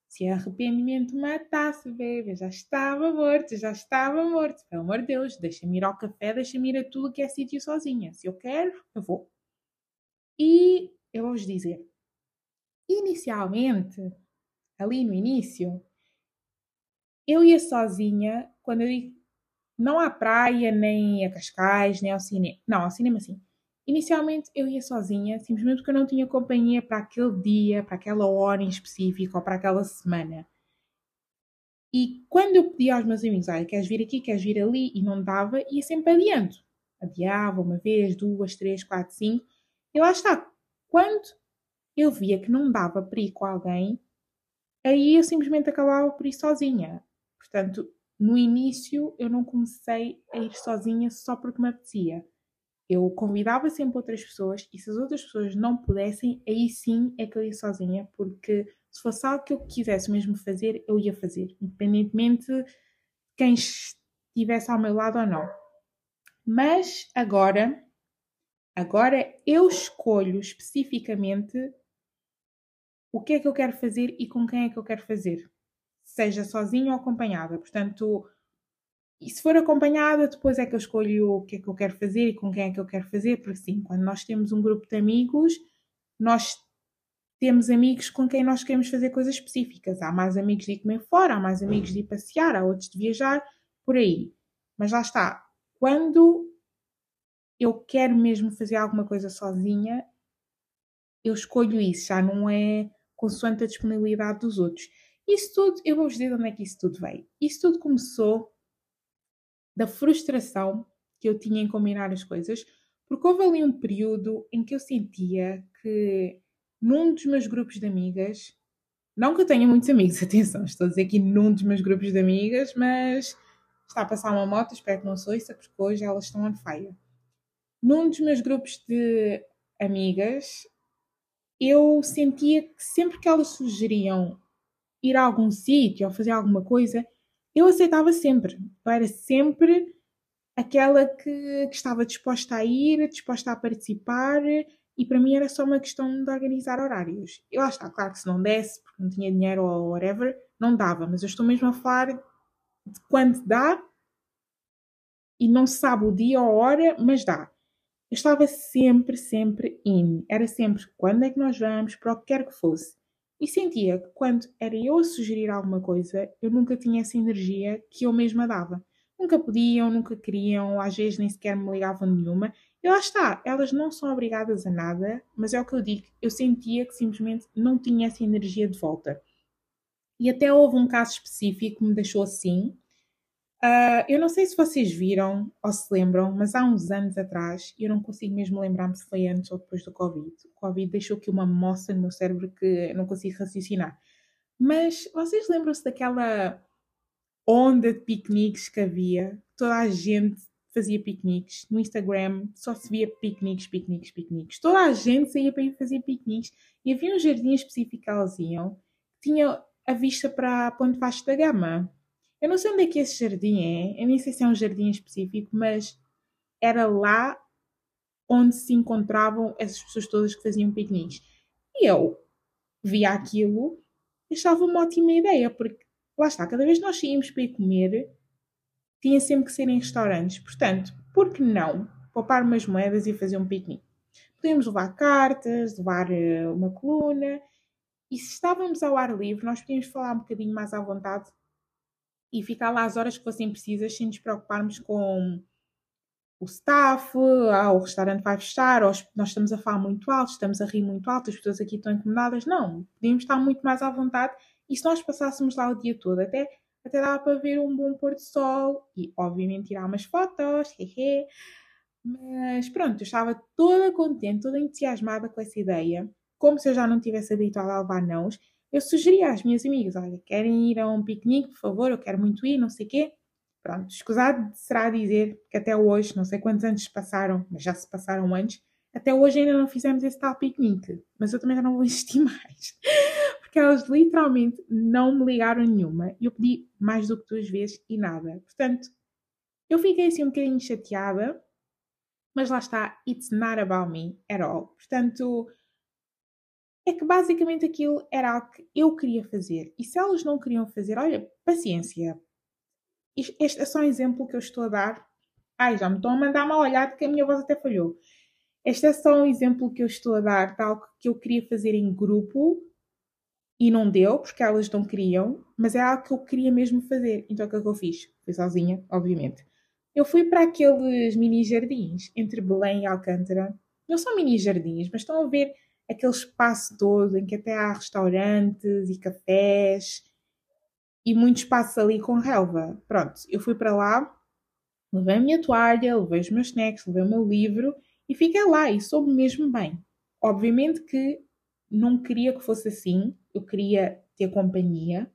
se arrependimento matasse, bebê, já estava morto, já estava morto. Pelo amor de Deus, deixa-me ir ao café, deixa-me ir a tudo que é sítio sozinha. Se eu quero, eu vou. E eu vou-vos dizer, inicialmente, ali no início, eu ia sozinha quando eu digo não à praia, nem a Cascais, nem ao cinema. Não, ao cinema sim. Inicialmente eu ia sozinha, simplesmente porque eu não tinha companhia para aquele dia, para aquela hora em específico ou para aquela semana. E quando eu pedia aos meus amigos, ah, queres vir aqui, queres vir ali, e não dava, ia sempre adiando. Adiava uma vez, duas, três, quatro, cinco. E lá está. Quando eu via que não dava ir com alguém, aí eu simplesmente acabava por ir sozinha. Portanto, no início eu não comecei a ir sozinha só porque me apetecia. Eu convidava sempre outras pessoas e se as outras pessoas não pudessem, aí sim é que eu ia sozinha, porque se fosse algo que eu quisesse mesmo fazer, eu ia fazer, independentemente de quem estivesse ao meu lado ou não. Mas agora, agora eu escolho especificamente o que é que eu quero fazer e com quem é que eu quero fazer seja sozinha ou acompanhada. Portanto, e se for acompanhada, depois é que eu escolho o que é que eu quero fazer e com quem é que eu quero fazer, porque sim, quando nós temos um grupo de amigos, nós temos amigos com quem nós queremos fazer coisas específicas. Há mais amigos de ir comer fora, há mais amigos de ir passear, há outros de viajar, por aí. Mas lá está, quando eu quero mesmo fazer alguma coisa sozinha, eu escolho isso, já não é consoante a disponibilidade dos outros. Isso tudo, eu vou-vos dizer onde é que isso tudo veio. Isso tudo começou da frustração que eu tinha em combinar as coisas, porque houve ali um período em que eu sentia que num dos meus grupos de amigas, não que eu tenha muitos amigos, atenção, estou a dizer aqui num dos meus grupos de amigas, mas está a passar uma moto, espero que não sou isso, porque hoje elas estão on fire. Num dos meus grupos de amigas, eu sentia que sempre que elas sugeriam ir a algum sítio ou fazer alguma coisa, eu aceitava sempre. Eu era sempre aquela que, que, estava disposta a ir, disposta a participar, e para mim era só uma questão de organizar horários. Eu acho está, claro que se não desse, porque não tinha dinheiro ou whatever, não dava, mas eu estou mesmo a falar de quando dá e não se sabe o dia ou a hora, mas dá. Eu estava sempre, sempre in. Era sempre quando é que nós vamos, para o que quer que fosse. E sentia que quando era eu a sugerir alguma coisa, eu nunca tinha essa energia que eu mesma dava. nunca podiam, nunca queriam, às vezes nem sequer me ligavam nenhuma. E lá está, elas não são obrigadas a nada, mas é o que eu digo, eu sentia que simplesmente não tinha essa energia de volta. E até houve um caso específico que me deixou assim. Uh, eu não sei se vocês viram ou se lembram, mas há uns anos atrás, eu não consigo mesmo lembrar-me se foi antes ou depois do Covid. O Covid deixou aqui uma moça no meu cérebro que eu não consigo raciocinar. Mas vocês lembram-se daquela onda de piqueniques que havia? Toda a gente fazia piqueniques. No Instagram só se via piqueniques, piqueniques, piqueniques. Toda a gente saía para ir fazer piqueniques. E havia um jardim específico que elas iam. Tinha a vista para a Ponte Vasco da Gama. Eu não sei onde é que esse jardim é. Eu nem sei se é um jardim específico, mas era lá onde se encontravam essas pessoas todas que faziam piqueniques. E eu via aquilo e achava uma ótima ideia, porque lá está, cada vez que nós saímos para ir comer, tinha sempre que ser em restaurantes. Portanto, por que não poupar umas moedas e fazer um piquenique? Podíamos levar cartas, levar uh, uma coluna, e se estávamos ao ar livre, nós podíamos falar um bocadinho mais à vontade e ficar lá as horas que fossem precisas sem nos preocuparmos com o staff, ah, o restaurante vai fechar, nós estamos a falar muito alto, estamos a rir muito alto, as pessoas aqui estão incomodadas. Não, podíamos estar muito mais à vontade e se nós passássemos lá o dia todo, até até dava para ver um bom pôr do sol e, obviamente, tirar umas fotos, hehe. Mas pronto, eu estava toda contente, toda entusiasmada com essa ideia. Como se eu já não tivesse habituado a levar nãos, eu sugeri às minhas amigas: olha, querem ir a um piquenique, por favor, eu quero muito ir, não sei o quê. Pronto, escusado será dizer que até hoje, não sei quantos anos passaram, mas já se passaram antes, até hoje ainda não fizemos esse tal piquenique. Mas eu também já não vou insistir mais porque elas literalmente não me ligaram nenhuma. Eu pedi mais do que duas vezes e nada. Portanto, eu fiquei assim um bocadinho chateada, mas lá está, it's not about me at all. Portanto, é que basicamente aquilo era algo que eu queria fazer. E se elas não queriam fazer, olha, paciência. Este é só um exemplo que eu estou a dar. Ai, já me estão a mandar mal olhado que a minha voz até falhou. Este é só um exemplo que eu estou a dar de algo que eu queria fazer em grupo e não deu, porque elas não queriam, mas é algo que eu queria mesmo fazer. Então o que é que eu fiz? Fui sozinha, obviamente. Eu fui para aqueles mini jardins entre Belém e Alcântara. Não são mini jardins, mas estão a ver aquele espaço todo em que até há restaurantes e cafés e muito espaço ali com relva. Pronto, eu fui para lá, levei a minha toalha, levei os meus snacks, levei o meu livro e fiquei lá e soube mesmo bem. Obviamente que não queria que fosse assim, eu queria ter companhia.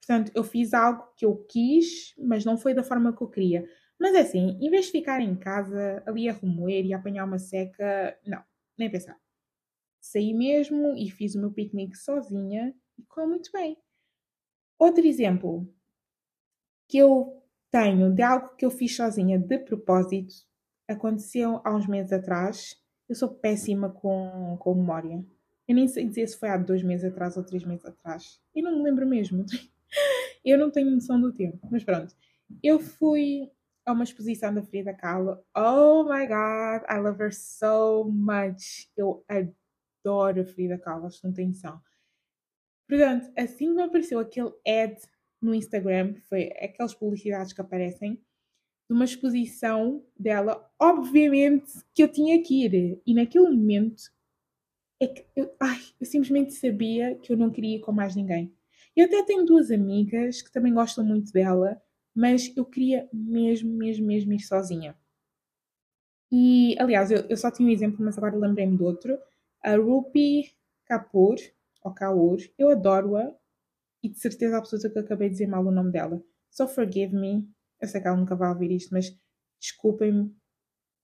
Portanto, eu fiz algo que eu quis, mas não foi da forma que eu queria. Mas é assim, em vez de ficar em casa ali a remoer e a apanhar uma seca, não, nem pensar. Saí mesmo e fiz o meu piquenique sozinha e correu muito bem. Outro exemplo que eu tenho de algo que eu fiz sozinha de propósito aconteceu há uns meses atrás. Eu sou péssima com, com memória. Eu nem sei dizer se foi há dois meses atrás ou três meses atrás. Eu não me lembro mesmo. Eu não tenho noção do tempo. Mas pronto. Eu fui a uma exposição da Frida Kahlo. Oh my god, I love her so much. Eu adoro a Frida Kahlo, acho que não tem noção. Portanto, assim que apareceu aquele ad no Instagram, foi aquelas publicidades que aparecem, de uma exposição dela, obviamente que eu tinha que ir. E naquele momento é que eu, ai, eu simplesmente sabia que eu não queria ir com mais ninguém. Eu até tenho duas amigas que também gostam muito dela, mas eu queria mesmo, mesmo, mesmo ir sozinha. E, aliás, eu, eu só tinha um exemplo, mas agora lembrei-me de outro. A Rupi Kapoor, ou Kaur, eu adoro-a e de certeza absoluta que acabei de dizer mal o nome dela. So forgive me, eu sei que ela nunca vai ouvir isto, mas desculpem-me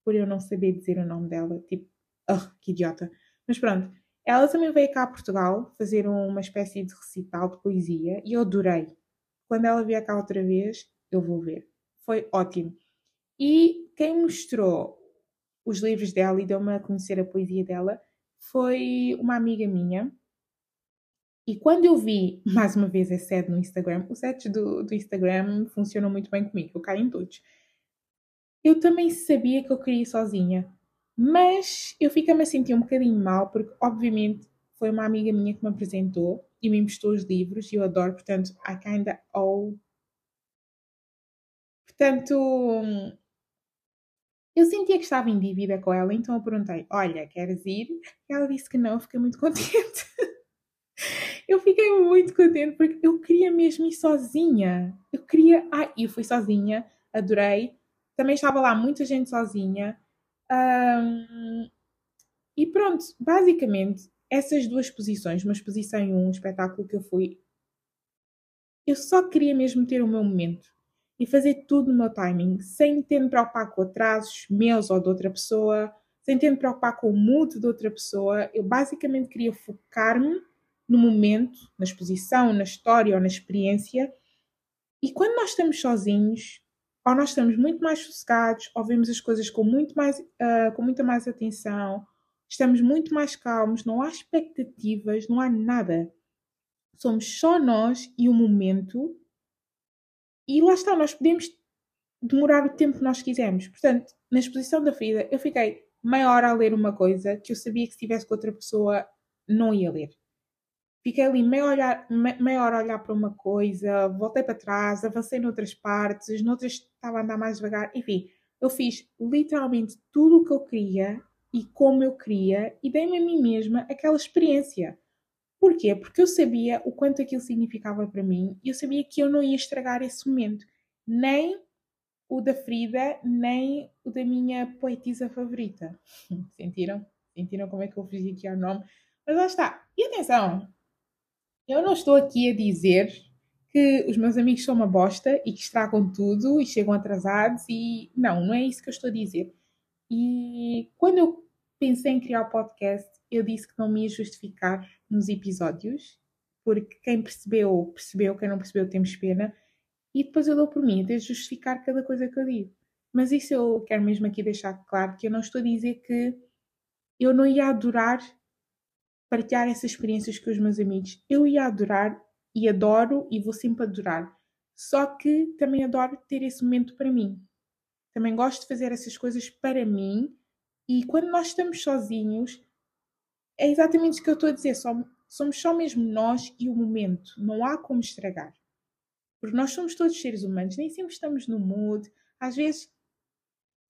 por eu não saber dizer o nome dela. Tipo, oh, que idiota. Mas pronto, ela também veio cá a Portugal fazer uma espécie de recital de poesia e eu adorei. Quando ela vier cá outra vez, eu vou ver. Foi ótimo. E quem mostrou os livros dela e deu-me a conhecer a poesia dela foi uma amiga minha. E quando eu vi, mais uma vez, é set no Instagram, os sets do, do Instagram funcionam muito bem comigo, eu caio em todos. Eu também sabia que eu queria ir sozinha. Mas eu fico-me a sentir um bocadinho mal, porque obviamente foi uma amiga minha que me apresentou e me emprestou os livros e eu adoro, portanto, I kinda owe. Portanto, eu sentia que estava em dívida com ela, então eu perguntei: Olha, queres ir? Ela disse que não, fiquei muito contente. eu fiquei muito contente porque eu queria mesmo ir sozinha. Eu queria. Ah, eu fui sozinha, adorei. Também estava lá muita gente sozinha. Um, e pronto, basicamente, essas duas posições, uma exposição e um espetáculo que eu fui, eu só queria mesmo ter o meu momento e fazer tudo no meu timing, sem ter me preocupar com atrasos meus ou de outra pessoa, sem ter me preocupar com o mood de outra pessoa. Eu basicamente queria focar-me no momento, na exposição, na história ou na experiência. E quando nós estamos sozinhos, ou nós estamos muito mais sossegados, ou vemos as coisas com, muito mais, uh, com muita mais atenção, estamos muito mais calmos, não há expectativas, não há nada. Somos só nós e o momento e lá está, nós podemos demorar o tempo que nós quisermos. Portanto, na exposição da Frida, eu fiquei meia hora a ler uma coisa que eu sabia que se estivesse com outra pessoa não ia ler. Fiquei ali meia, olhar, meia hora a olhar para uma coisa, voltei para trás, avancei noutras partes, noutras estava a andar mais devagar. Enfim, eu fiz literalmente tudo o que eu queria e como eu queria e dei-me a mim mesma aquela experiência. Porquê? Porque eu sabia o quanto aquilo significava para mim e eu sabia que eu não ia estragar esse momento. Nem o da Frida, nem o da minha poetisa favorita. Sentiram? Sentiram como é que eu fiz aqui ao nome? Mas lá está. E atenção, eu não estou aqui a dizer que os meus amigos são uma bosta e que estragam tudo e chegam atrasados e não, não é isso que eu estou a dizer. E quando eu pensei em criar o podcast, eu disse que não me ia justificar nos episódios, porque quem percebeu, percebeu, quem não percebeu, temos pena. E depois eu dou por mim, de justificar cada coisa que eu digo. Mas isso eu quero mesmo aqui deixar claro, que eu não estou a dizer que eu não ia adorar partilhar essas experiências com os meus amigos. Eu ia adorar e adoro e vou sempre adorar. Só que também adoro ter esse momento para mim. Também gosto de fazer essas coisas para mim. E quando nós estamos sozinhos, é exatamente o que eu estou a dizer. somos só mesmo nós e o momento. Não há como estragar. Porque nós somos todos seres humanos, nem sempre estamos no mood. Às vezes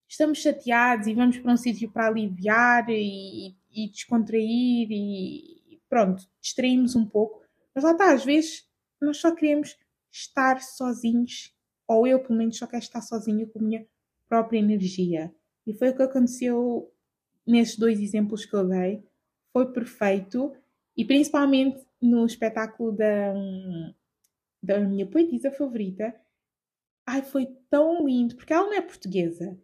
estamos chateados e vamos para um sítio para aliviar e, e descontrair e pronto, distraímos um pouco. Mas lá está, às vezes nós só queremos estar sozinhos, ou eu pelo menos só quero estar sozinho com a minha própria energia. E foi o que aconteceu nesses dois exemplos que eu dei foi perfeito e principalmente no espetáculo da, da minha poetisa favorita. Ai, foi tão lindo, porque ela não é portuguesa.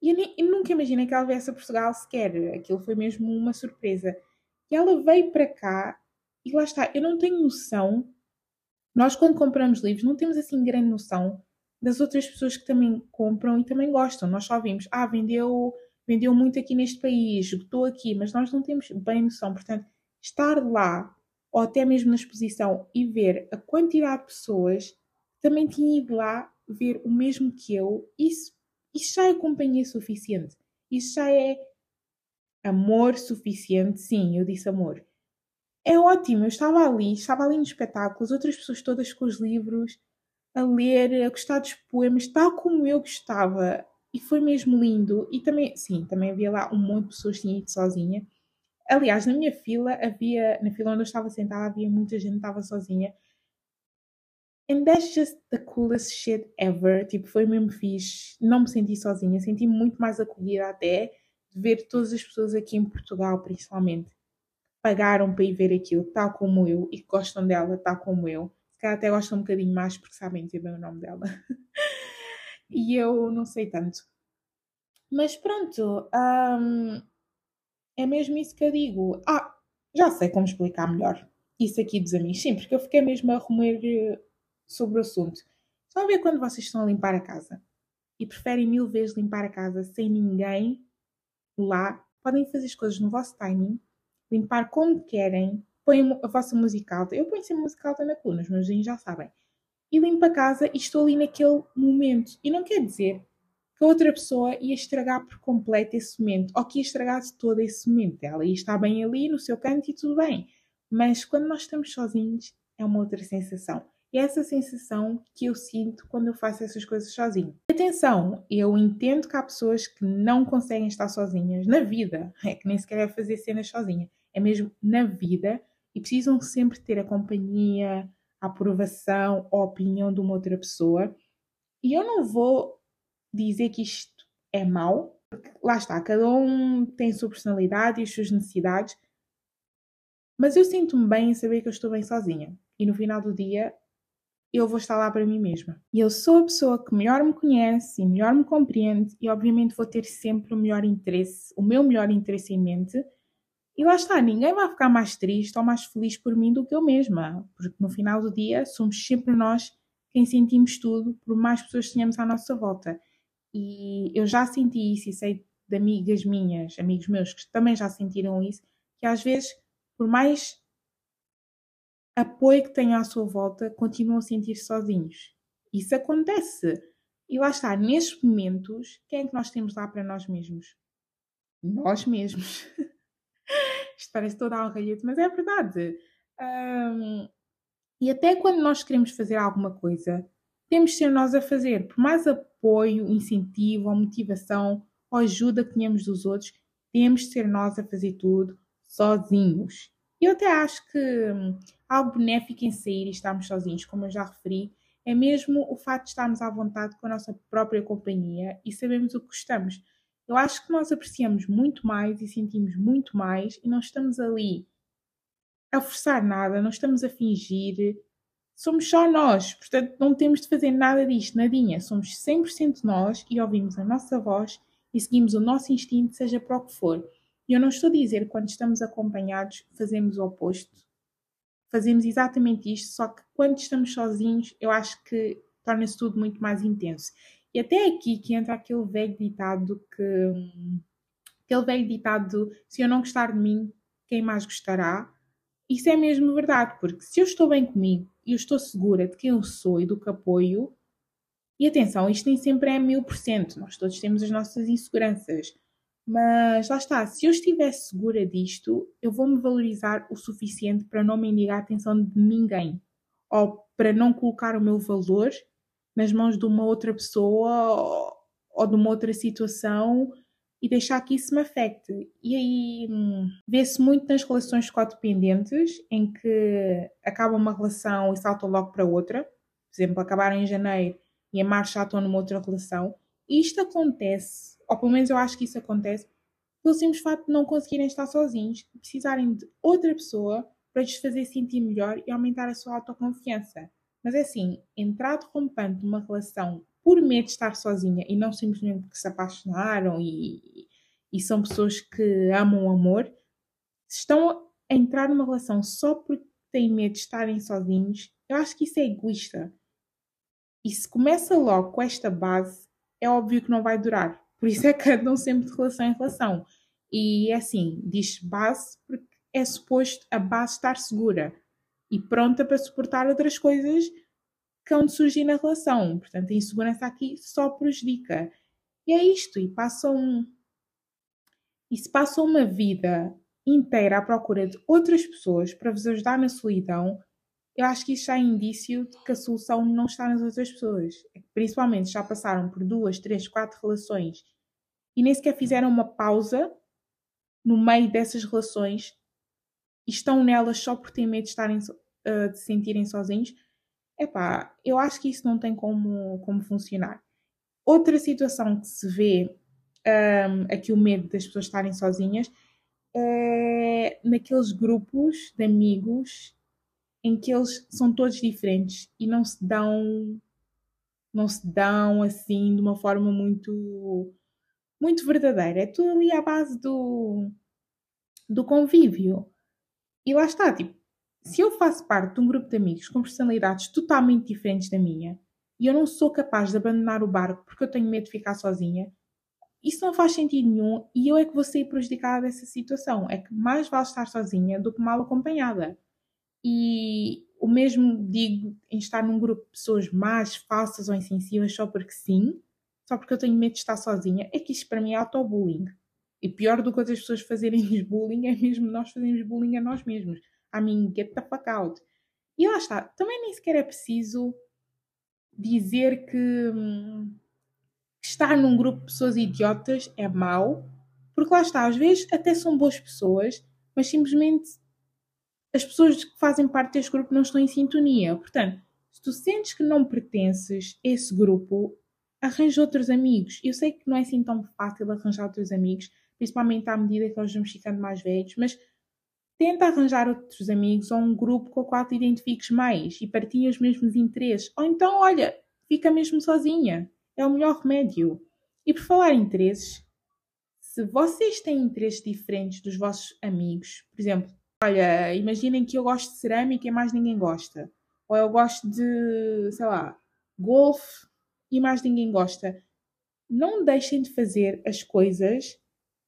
E eu, nem, eu nunca imaginei que ela viesse a Portugal sequer. Aquilo foi mesmo uma surpresa. E ela veio para cá e lá está. Eu não tenho noção. Nós, quando compramos livros, não temos assim grande noção das outras pessoas que também compram e também gostam. Nós só vimos, ah, vendeu vendeu muito aqui neste país, esgotou aqui, mas nós não temos bem noção. Portanto, estar lá, ou até mesmo na exposição, e ver a quantidade de pessoas também tinham ido lá ver o mesmo que eu, isso, isso já é companhia suficiente. Isso já é amor suficiente. Sim, eu disse amor. É ótimo, eu estava ali, estava ali no espetáculo, as outras pessoas todas com os livros, a ler, a gostar dos poemas, tal como eu gostava e foi mesmo lindo. E também, sim, também havia lá um monte de pessoas que tinham ido sozinha. Aliás, na minha fila havia, na fila onde eu estava sentada, havia muita gente que estava sozinha. And that's just the coolest shit ever. Tipo, foi mesmo fixe. Não me senti sozinha, senti muito mais acolhida até de ver todas as pessoas aqui em Portugal, principalmente, pagaram para ir ver aquilo, tal como eu, e gostam dela, tal como eu. Se calhar até gostam um bocadinho mais porque sabem dizer bem o nome dela. e eu não sei tanto. Mas pronto, hum, é mesmo isso que eu digo. Ah, já sei como explicar melhor isso aqui dos amigos. Sim, porque eu fiquei mesmo a remoer eh, sobre o assunto. Estão a ver quando vocês estão a limpar a casa e preferem mil vezes limpar a casa sem ninguém lá, podem fazer as coisas no vosso timing, limpar como querem, põem a vossa música alta. Eu ponho sempre música alta na coluna, os meus já sabem e limpo a casa e estou ali naquele momento. E não quer dizer que a outra pessoa ia estragar por completo esse momento, ou que ia estragar de todo esse momento. Ela ia estar bem ali no seu canto e tudo bem. Mas quando nós estamos sozinhos, é uma outra sensação. E é essa sensação que eu sinto quando eu faço essas coisas sozinho. Atenção, eu entendo que há pessoas que não conseguem estar sozinhas na vida, é que nem sequer é fazer cenas sozinha, é mesmo na vida e precisam sempre ter a companhia, a aprovação, a opinião de uma outra pessoa. E eu não vou dizer que isto é mau, porque lá está, cada um tem a sua personalidade e as suas necessidades, mas eu sinto-me bem em saber que eu estou bem sozinha. E no final do dia, eu vou estar lá para mim mesma. E eu sou a pessoa que melhor me conhece e melhor me compreende, e obviamente vou ter sempre o melhor interesse, o meu melhor interesse em mente. E lá está, ninguém vai ficar mais triste ou mais feliz por mim do que eu mesma, porque no final do dia somos sempre nós quem sentimos tudo, por mais pessoas que tenhamos à nossa volta. E eu já senti isso e sei de amigas minhas, amigos meus que também já sentiram isso, que às vezes, por mais apoio que tenham à sua volta, continuam a sentir sozinhos. Isso acontece. E lá está, nestes momentos, quem é que nós temos lá para nós mesmos? Nós mesmos. Isto parece toda a algalhete, mas é verdade. Um, e até quando nós queremos fazer alguma coisa, temos de ser nós a fazer. Por mais apoio, incentivo ou motivação ou ajuda que tenhamos dos outros, temos de ser nós a fazer tudo sozinhos. Eu até acho que hum, algo benéfico em sair e estarmos sozinhos, como eu já referi, é mesmo o facto de estarmos à vontade com a nossa própria companhia e sabemos o que gostamos. Eu acho que nós apreciamos muito mais e sentimos muito mais e não estamos ali a forçar nada, não estamos a fingir. Somos só nós, portanto não temos de fazer nada disto, nadinha. Somos 100% nós e ouvimos a nossa voz e seguimos o nosso instinto, seja para o que for. E eu não estou a dizer quando estamos acompanhados fazemos o oposto. Fazemos exatamente isto, só que quando estamos sozinhos, eu acho que torna-se tudo muito mais intenso. E até aqui que entra aquele velho ditado que. aquele velho ditado: se eu não gostar de mim, quem mais gostará? Isso é mesmo verdade, porque se eu estou bem comigo e eu estou segura de quem eu sou e do que apoio, e atenção, isto nem sempre é mil por cento, nós todos temos as nossas inseguranças, mas lá está, se eu estiver segura disto, eu vou me valorizar o suficiente para não mendigar a atenção de ninguém ou para não colocar o meu valor nas mãos de uma outra pessoa ou de uma outra situação e deixar que isso me afete. E aí hum, vê-se muito nas relações codependentes, em que acaba uma relação e saltam logo para outra. Por exemplo, acabaram em janeiro e em março já estão numa outra relação. E isto acontece ou pelo menos eu acho que isso acontece, pelo simples facto de não conseguirem estar sozinhos e precisarem de outra pessoa para lhes fazer sentir melhor e aumentar a sua autoconfiança. Mas é assim, entrar rompante numa relação por medo de estar sozinha e não simplesmente porque se apaixonaram e, e são pessoas que amam o amor, estão a entrar numa relação só porque têm medo de estarem sozinhos, eu acho que isso é egoísta. E se começa logo com esta base, é óbvio que não vai durar. Por isso é que andam sempre de relação em relação. E é assim, diz base porque é suposto a base estar segura e pronta para suportar outras coisas que de surgir na relação. Portanto, a insegurança aqui só prejudica. E é isto, e passam. E se passam uma vida inteira à procura de outras pessoas para vos ajudar na solidão, eu acho que isso já é indício de que a solução não está nas outras pessoas. Principalmente já passaram por duas, três, quatro relações e nem sequer fizeram uma pausa no meio dessas relações e estão nelas só por ter medo de, estarem, uh, de se sentirem sozinhos, epá, eu acho que isso não tem como, como funcionar. Outra situação que se vê um, aqui o medo das pessoas estarem sozinhas é naqueles grupos de amigos em que eles são todos diferentes e não se dão não se dão assim de uma forma muito muito verdadeira. É tudo ali à base do, do convívio. E lá está, tipo, se eu faço parte de um grupo de amigos com personalidades totalmente diferentes da minha e eu não sou capaz de abandonar o barco porque eu tenho medo de ficar sozinha, isso não faz sentido nenhum e eu é que vou sair prejudicada dessa situação. É que mais vale estar sozinha do que mal acompanhada. E o mesmo digo em estar num grupo de pessoas mais falsas ou insensíveis só porque sim, só porque eu tenho medo de estar sozinha, é que isto para mim é auto-bullying. E pior do que outras pessoas fazerem bullying é mesmo nós fazermos bullying a nós mesmos. I mean, get the fuck out. E lá está, também nem sequer é preciso dizer que, hum, estar num grupo de pessoas idiotas é mau, porque lá está, às vezes até são boas pessoas, mas simplesmente as pessoas que fazem parte deste grupo não estão em sintonia. Portanto, se tu sentes que não pertences a esse grupo, arranja outros amigos. Eu sei que não é assim tão fácil arranjar outros amigos, principalmente à medida que nós vamos ficando mais velhos, mas tenta arranjar outros amigos ou um grupo com o qual te identifiques mais e partilhem os mesmos interesses. Ou então, olha, fica mesmo sozinha. É o melhor remédio. E por falar em interesses, se vocês têm interesses diferentes dos vossos amigos, por exemplo, olha, imaginem que eu gosto de cerâmica e mais ninguém gosta. Ou eu gosto de, sei lá, golfe e mais ninguém gosta. Não deixem de fazer as coisas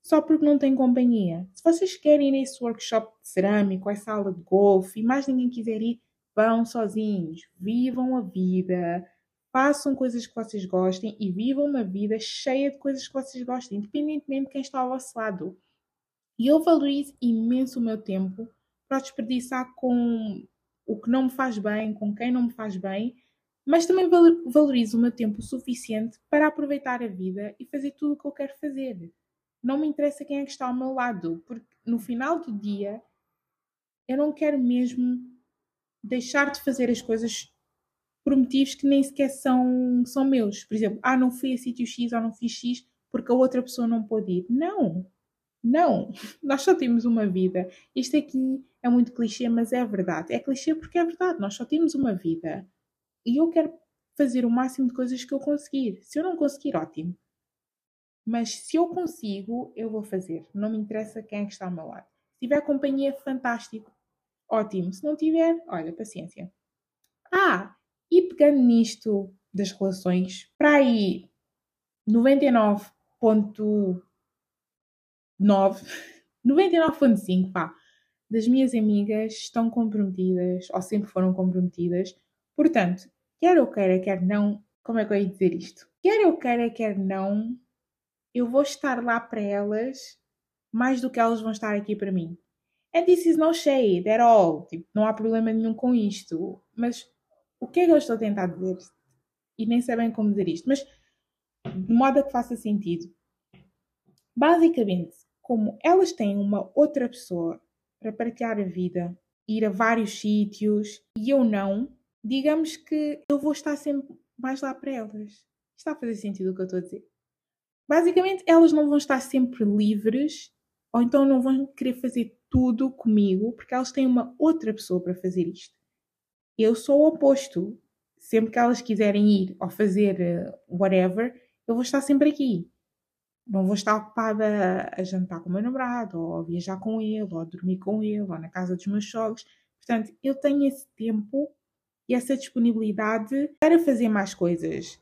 só porque não têm companhia. Se vocês querem ir nesse workshop de cerâmica essa aula de golfe e mais ninguém quiser ir, vão sozinhos. Vivam a vida. Façam coisas que vocês gostem e vivam uma vida cheia de coisas que vocês gostem, independentemente de quem está ao vosso lado. E eu valorizo imenso o meu tempo para desperdiçar com o que não me faz bem, com quem não me faz bem, mas também valorizo o meu tempo o suficiente para aproveitar a vida e fazer tudo o que eu quero fazer. Não me interessa quem é que está ao meu lado, porque no final do dia eu não quero mesmo deixar de fazer as coisas por motivos que nem sequer são, são meus. Por exemplo, ah, não fui a sítio X ou não fiz X porque a outra pessoa não pôde ir. Não, não, nós só temos uma vida. Isto aqui é muito clichê, mas é verdade. É clichê porque é verdade, nós só temos uma vida. E eu quero fazer o máximo de coisas que eu conseguir. Se eu não conseguir, ótimo. Mas se eu consigo, eu vou fazer. Não me interessa quem é que está ao meu lado. Se tiver companhia, fantástico. Ótimo. Se não tiver, olha, paciência. Ah, e pegando nisto das relações, para aí 99.9, 99.5, pá, das minhas amigas estão comprometidas ou sempre foram comprometidas. Portanto, quer eu queira, quer não, como é que eu ia dizer isto? Quer eu queira, quer não, eu vou estar lá para elas mais do que elas vão estar aqui para mim. And this is no shade at all. Tipo, não há problema nenhum com isto. Mas o que é que eu estou a tentar dizer? E nem sei bem como dizer isto, mas de modo a que faça sentido. Basicamente, como elas têm uma outra pessoa para partilhar a vida, ir a vários sítios e eu não, digamos que eu vou estar sempre mais lá para elas. Está a fazer sentido o que eu estou a dizer? Basicamente, elas não vão estar sempre livres ou então não vão querer fazer tudo comigo porque elas têm uma outra pessoa para fazer isto. Eu sou o oposto. Sempre que elas quiserem ir ou fazer uh, whatever, eu vou estar sempre aqui. Não vou estar ocupada a jantar com o meu namorado, ou a viajar com ele, ou a dormir com ele, ou na casa dos meus sogros. Portanto, eu tenho esse tempo e essa disponibilidade para fazer mais coisas.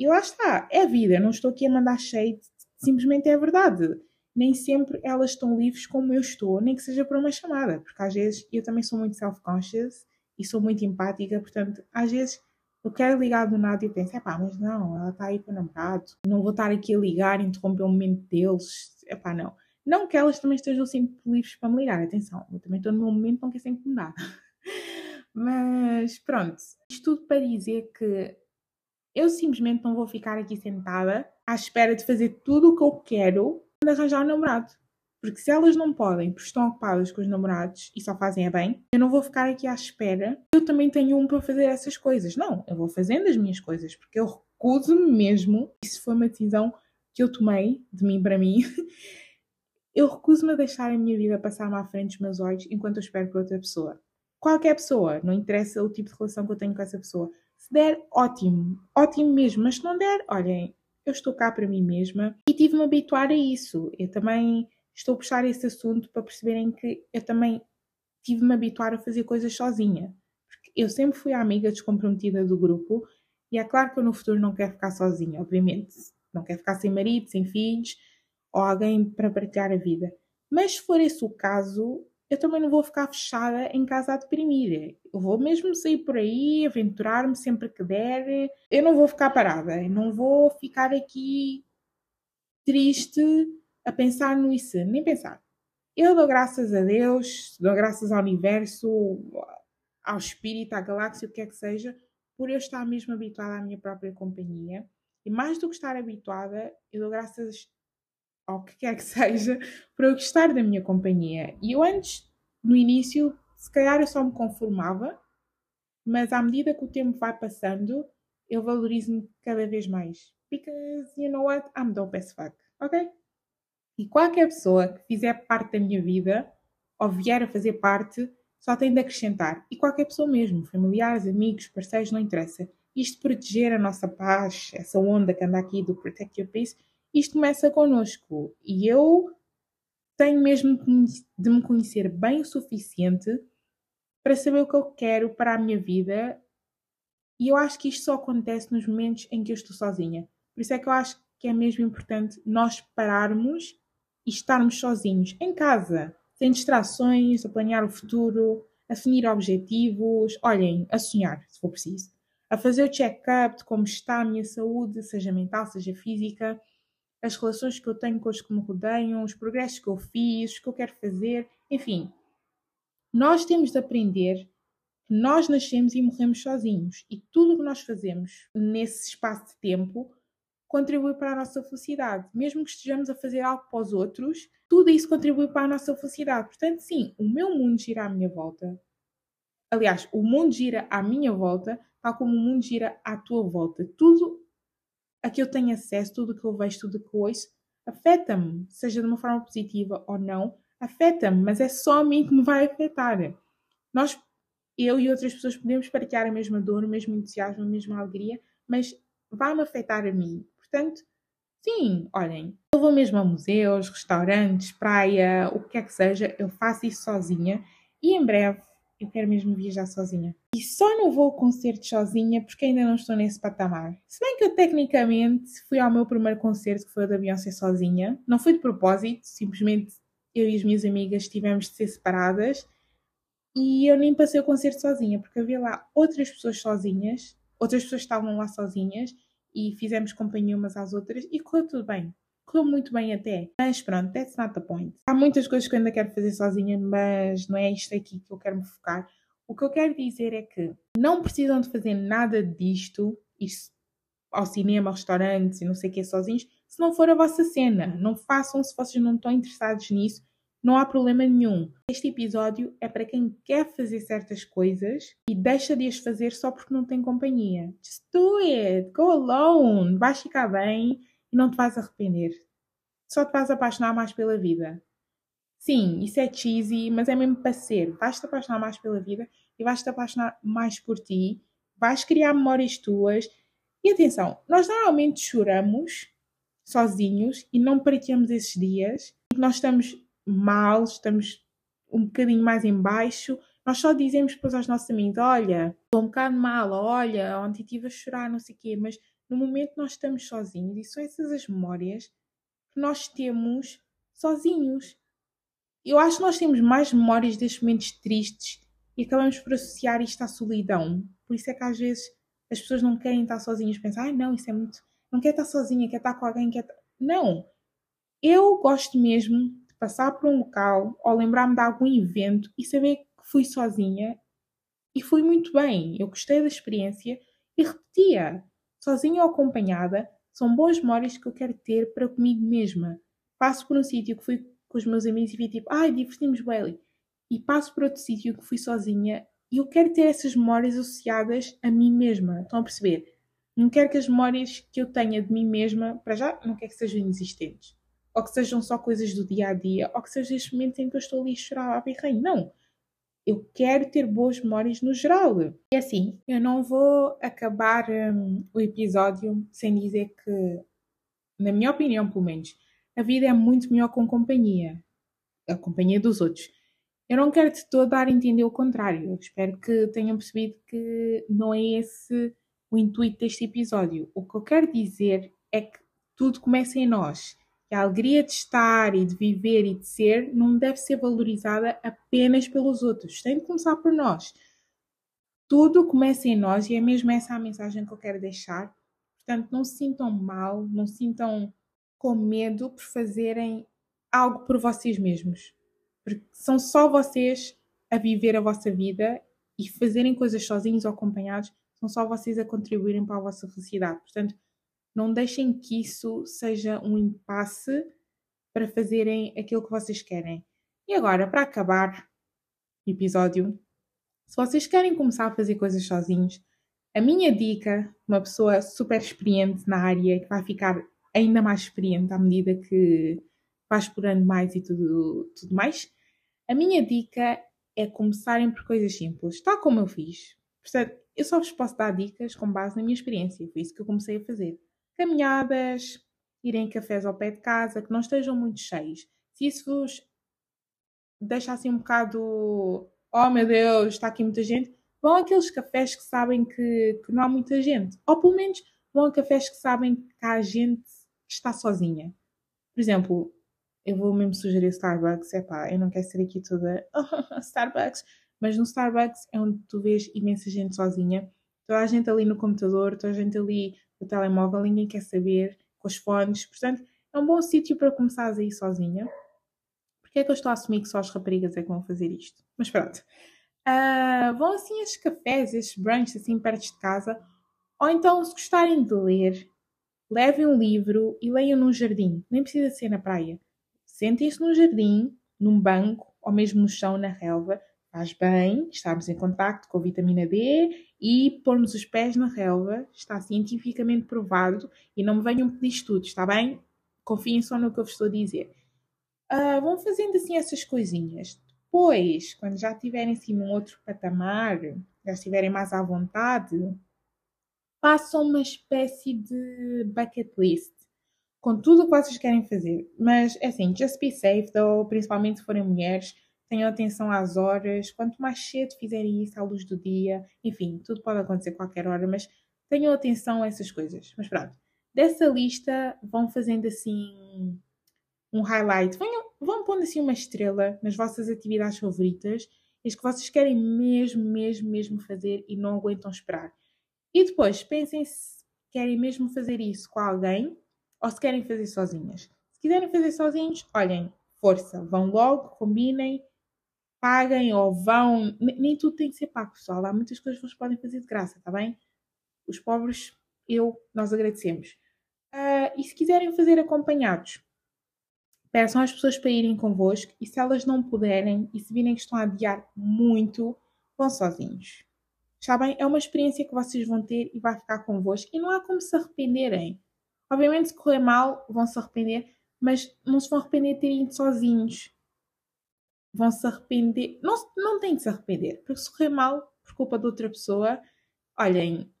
E lá está, é vida, não estou aqui a mandar shade, simplesmente é verdade. Nem sempre elas estão livres como eu estou, nem que seja por uma chamada, porque às vezes eu também sou muito self-conscious e sou muito empática, portanto, às vezes eu quero ligar do nada e penso, pá, mas não, ela está aí para o namorado, não vou estar aqui a ligar, interromper o momento deles, pá, não. Não que elas também estejam sempre livres para me ligar, atenção, eu também estou no meu momento, não quero ser incomodada. Mas pronto, isto tudo para dizer que eu simplesmente não vou ficar aqui sentada à espera de fazer tudo o que eu quero quando arranjar um namorado. Porque se elas não podem, porque estão ocupadas com os namorados e só fazem a bem, eu não vou ficar aqui à espera. Eu também tenho um para fazer essas coisas. Não, eu vou fazendo as minhas coisas, porque eu recuso-me mesmo. Isso foi uma decisão que eu tomei de mim para mim. eu recuso-me a deixar a minha vida passar-me à frente dos meus olhos enquanto eu espero por outra pessoa. Qualquer pessoa, não interessa o tipo de relação que eu tenho com essa pessoa. Se der, ótimo, ótimo mesmo, mas se não der, olhem, eu estou cá para mim mesma e tive-me a habituar a isso. Eu também estou a puxar esse assunto para perceberem que eu também tive-me a habituar a fazer coisas sozinha. Porque eu sempre fui a amiga descomprometida do grupo e é claro que eu no futuro não quero ficar sozinha, obviamente. Não quero ficar sem marido, sem filhos ou alguém para partilhar a vida. Mas se for esse o caso, eu também não vou ficar fechada em casa a deprimir. Eu vou mesmo sair por aí, aventurar-me sempre que der. Eu não vou ficar parada, não vou ficar aqui triste a pensar no isso, nem pensar. Eu dou graças a Deus, dou graças ao universo, ao espírito, à galáxia, o que é que seja, por eu estar mesmo habituada à minha própria companhia. E mais do que estar habituada, eu dou graças ao que quer que seja por eu gostar da minha companhia. E eu antes, no início, se calhar eu só me conformava, mas à medida que o tempo vai passando, eu valorizo-me cada vez mais. Because, you know what? I'm dope as fuck, ok? E qualquer pessoa que fizer parte da minha vida, ou vier a fazer parte, só tem de acrescentar. E qualquer pessoa mesmo, familiares, amigos, parceiros, não interessa. Isto proteger a nossa paz, essa onda que anda aqui do Protect Your Peace, isto começa connosco. E eu tenho mesmo de me conhecer bem o suficiente para saber o que eu quero para a minha vida. E eu acho que isto só acontece nos momentos em que eu estou sozinha. Por isso é que eu acho que é mesmo importante nós pararmos e estarmos sozinhos em casa sem distrações, a planear o futuro, a definir objetivos, olhem, a sonhar, se for preciso, a fazer o check-up de como está a minha saúde, seja mental, seja física, as relações que eu tenho com os que me rodeiam, os progressos que eu fiz, o que eu quero fazer, enfim. Nós temos de aprender que nós nascemos e morremos sozinhos e tudo o que nós fazemos nesse espaço de tempo contribui para a nossa felicidade. Mesmo que estejamos a fazer algo para os outros, tudo isso contribui para a nossa felicidade. Portanto, sim, o meu mundo gira à minha volta. Aliás, o mundo gira à minha volta, tal como o mundo gira à tua volta. Tudo a que eu tenho acesso, tudo que eu vejo, tudo que eu ouço, afeta-me, seja de uma forma positiva ou não, afeta-me, mas é só a mim que me vai afetar. Nós, eu e outras pessoas podemos partilhar a mesma dor, o mesmo entusiasmo, a mesma alegria, mas vai-me afetar a mim. Portanto, sim, olhem, eu vou mesmo a museus, restaurantes, praia, o que quer que seja, eu faço isso sozinha e em breve eu quero mesmo viajar sozinha. E só não vou a concertos sozinha porque ainda não estou nesse patamar. Se bem que eu tecnicamente fui ao meu primeiro concerto, que foi o da Beyoncé sozinha. Não foi de propósito, simplesmente eu e as minhas amigas tivemos de ser separadas. E eu nem passei o concerto sozinha, porque havia lá outras pessoas sozinhas, outras pessoas estavam lá sozinhas e fizemos companhia umas às outras e correu tudo bem. Correu muito bem até. Mas pronto, that's not the point. Há muitas coisas que eu ainda quero fazer sozinha, mas não é isto aqui que eu quero me focar. O que eu quero dizer é que não precisam de fazer nada disto, isto ao cinema, restaurantes e não sei o que sozinhos, se não for a vossa cena. Não façam se vocês não estão interessados nisso. Não há problema nenhum. Este episódio é para quem quer fazer certas coisas e deixa de as fazer só porque não tem companhia. Just do it. Go alone. Vais ficar bem e não te vais arrepender. Só te vais apaixonar mais pela vida. Sim, isso é cheesy, mas é mesmo para ser. Vais te apaixonar mais pela vida e vais te apaixonar mais por ti. Vais criar memórias tuas. E atenção, nós normalmente choramos sozinhos e não partilhamos esses dias. Nós estamos mal, estamos um bocadinho mais em baixo, nós só dizemos depois aos nossos amigos: Olha, estou um bocado mal, olha, ontem estive a chorar, não sei o quê, mas no momento nós estamos sozinhos e são essas as memórias que nós temos sozinhos. Eu acho que nós temos mais memórias destes momentos tristes e acabamos por associar isto à solidão. Por isso é que às vezes as pessoas não querem estar sozinhas, pensam, ai não, isso é muito. Não quer estar sozinha, quer estar com alguém, quer. Não! Eu gosto mesmo passar por um local ou lembrar-me de algum evento e saber que fui sozinha e fui muito bem. Eu gostei da experiência e repetia. Sozinha ou acompanhada, são boas memórias que eu quero ter para comigo mesma. Passo por um sítio que fui com os meus amigos e vi tipo, ai, divertimos bem ali. E passo por outro sítio que fui sozinha e eu quero ter essas memórias associadas a mim mesma. Estão a perceber? Não quero que as memórias que eu tenha de mim mesma, para já, não quero que sejam inexistentes ou que sejam só coisas do dia a dia, ou que sejam estes momentos em que eu estou ali a chorar a birrei. Não. Eu quero ter boas memórias no geral. E assim, eu não vou acabar um, o episódio sem dizer que, na minha opinião, pelo menos, a vida é muito melhor com companhia. A companhia dos outros. Eu não quero de todo dar a entender o contrário. Eu espero que tenham percebido que não é esse o intuito deste episódio. O que eu quero dizer é que tudo começa em nós que a alegria de estar e de viver e de ser não deve ser valorizada apenas pelos outros, tem de começar por nós. Tudo começa em nós e é mesmo essa a mensagem que eu quero deixar. Portanto, não se sintam mal, não se sintam com medo por fazerem algo por vocês mesmos. Porque são só vocês a viver a vossa vida e fazerem coisas sozinhos ou acompanhados, são só vocês a contribuírem para a vossa felicidade. Portanto, não deixem que isso seja um impasse para fazerem aquilo que vocês querem. E agora, para acabar o episódio, se vocês querem começar a fazer coisas sozinhos, a minha dica, uma pessoa super experiente na área, que vai ficar ainda mais experiente à medida que vai explorando mais e tudo, tudo mais, a minha dica é começarem por coisas simples, tal como eu fiz. Portanto, eu só vos posso dar dicas com base na minha experiência, foi isso que eu comecei a fazer. Caminhadas, irem cafés ao pé de casa, que não estejam muito cheios. Se isso vos deixa assim um bocado, oh meu Deus, está aqui muita gente, vão àqueles cafés que sabem que, que não há muita gente. Ou pelo menos vão a cafés que sabem que há gente que está sozinha. Por exemplo, eu vou mesmo sugerir Starbucks, é pá, eu não quero ser aqui toda Starbucks, mas no Starbucks é onde tu vês imensa gente sozinha, toda a gente ali no computador, toda a gente ali no telemóvel, ninguém quer saber, com os fones, portanto é um bom sítio para começar a ir sozinha. Porque é que eu estou a assumir que só as raparigas é que vão fazer isto? Mas pronto. Uh, vão assim estes cafés, estes brunches assim perto de casa, ou então se gostarem de ler, levem um livro e leiam num jardim, nem precisa ser na praia. Sentem-se num jardim, num banco ou mesmo no chão, na relva. Faz bem estarmos em contacto com a vitamina D e pormos os pés na relva. Está cientificamente provado e não me venham pedir estudos, está bem? Confiem só no que eu vos estou a dizer. Uh, vão fazendo assim essas coisinhas. Depois, quando já estiverem assim num outro patamar, já estiverem mais à vontade, façam uma espécie de bucket list com tudo o que vocês querem fazer. Mas, é assim, just be safe, though, principalmente se forem mulheres. Tenham atenção às horas. Quanto mais cedo fizerem isso à luz do dia, enfim, tudo pode acontecer a qualquer hora, mas tenham atenção a essas coisas. Mas pronto, dessa lista vão fazendo assim um highlight. Vão, vão pondo assim uma estrela nas vossas atividades favoritas, as que vocês querem mesmo, mesmo, mesmo fazer e não aguentam esperar. E depois pensem se querem mesmo fazer isso com alguém ou se querem fazer sozinhas. Se quiserem fazer sozinhos, olhem, força, vão logo, combinem, paguem ou vão. Nem tudo tem que ser pago, pessoal. Há muitas coisas que vocês podem fazer de graça, tá bem? Os pobres, eu, nós agradecemos. Uh, e se quiserem fazer acompanhados, peçam às pessoas para irem convosco e se elas não puderem e se virem que estão a adiar muito, vão sozinhos. Sabem? É uma experiência que vocês vão ter e vai ficar convosco e não há como se arrependerem. Obviamente, se correr mal, vão se arrepender, mas não se vão arrepender de terem ido sozinhos. Vão se arrepender. Não, não têm de se arrepender, porque se correr mal por culpa de outra pessoa, olhem,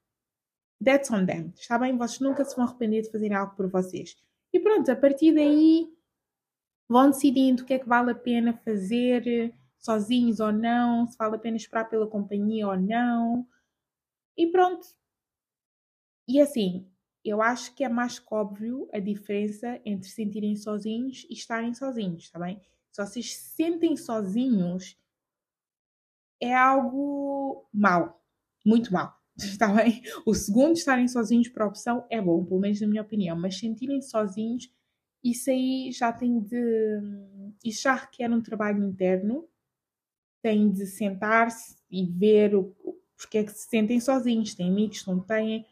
that's on them. Está bem? Vocês nunca se vão arrepender de fazer algo por vocês. E pronto, a partir daí vão decidindo o que é que vale a pena fazer sozinhos ou não, se vale a pena esperar pela companhia ou não. E pronto. E assim, eu acho que é mais que óbvio a diferença entre se sentirem sozinhos e estarem sozinhos, está bem? Vocês se sentem sozinhos, é algo mau, muito mau, está bem? O segundo, estarem sozinhos por opção, é bom, pelo menos na minha opinião, mas sentirem sozinhos, isso aí já tem de. Isso já requer um trabalho interno, tem de sentar-se e ver o, porque é que se sentem sozinhos, têm amigos, não têm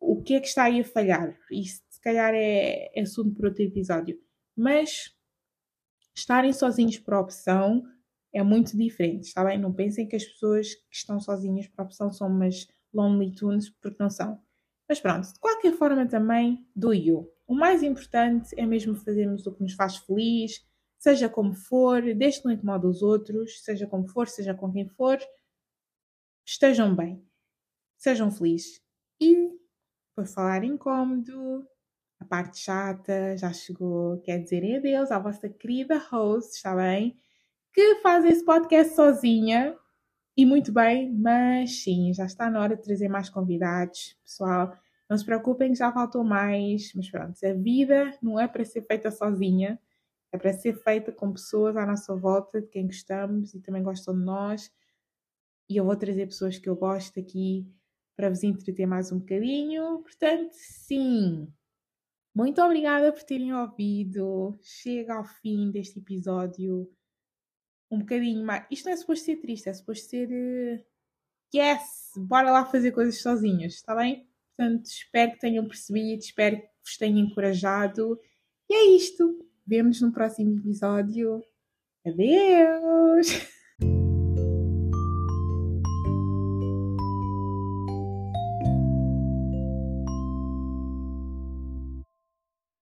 o que é que está aí a falhar? Isso se calhar é, é assunto para outro episódio. Mas estarem sozinhos por opção é muito diferente, está bem? Não pensem que as pessoas que estão sozinhas por opção são umas lonely tunes, porque não são. Mas pronto, de qualquer forma também, do you. O mais importante é mesmo fazermos o que nos faz feliz, seja como for, desde que não incomode os outros, seja como for, seja com quem for, estejam bem, sejam felizes. E por falar incômodo, a parte chata já chegou. Quer dizer adeus à vossa querida host, está bem? Que faz esse podcast sozinha. E muito bem, mas sim, já está na hora de trazer mais convidados. Pessoal, não se preocupem, já faltou mais. Mas pronto, a vida não é para ser feita sozinha. É para ser feita com pessoas à nossa volta, de quem gostamos e também gostam de nós. E eu vou trazer pessoas que eu gosto aqui para vos entreter mais um bocadinho. Portanto, sim. Muito obrigada por terem ouvido. Chega ao fim deste episódio. Um bocadinho mais. Isto não é suposto ser triste, é suposto ser uh, yes, bora lá fazer coisas sozinhas, está bem? Portanto, espero que tenham percebido, espero que vos tenha encorajado. E é isto. Vemo-nos no próximo episódio. Adeus!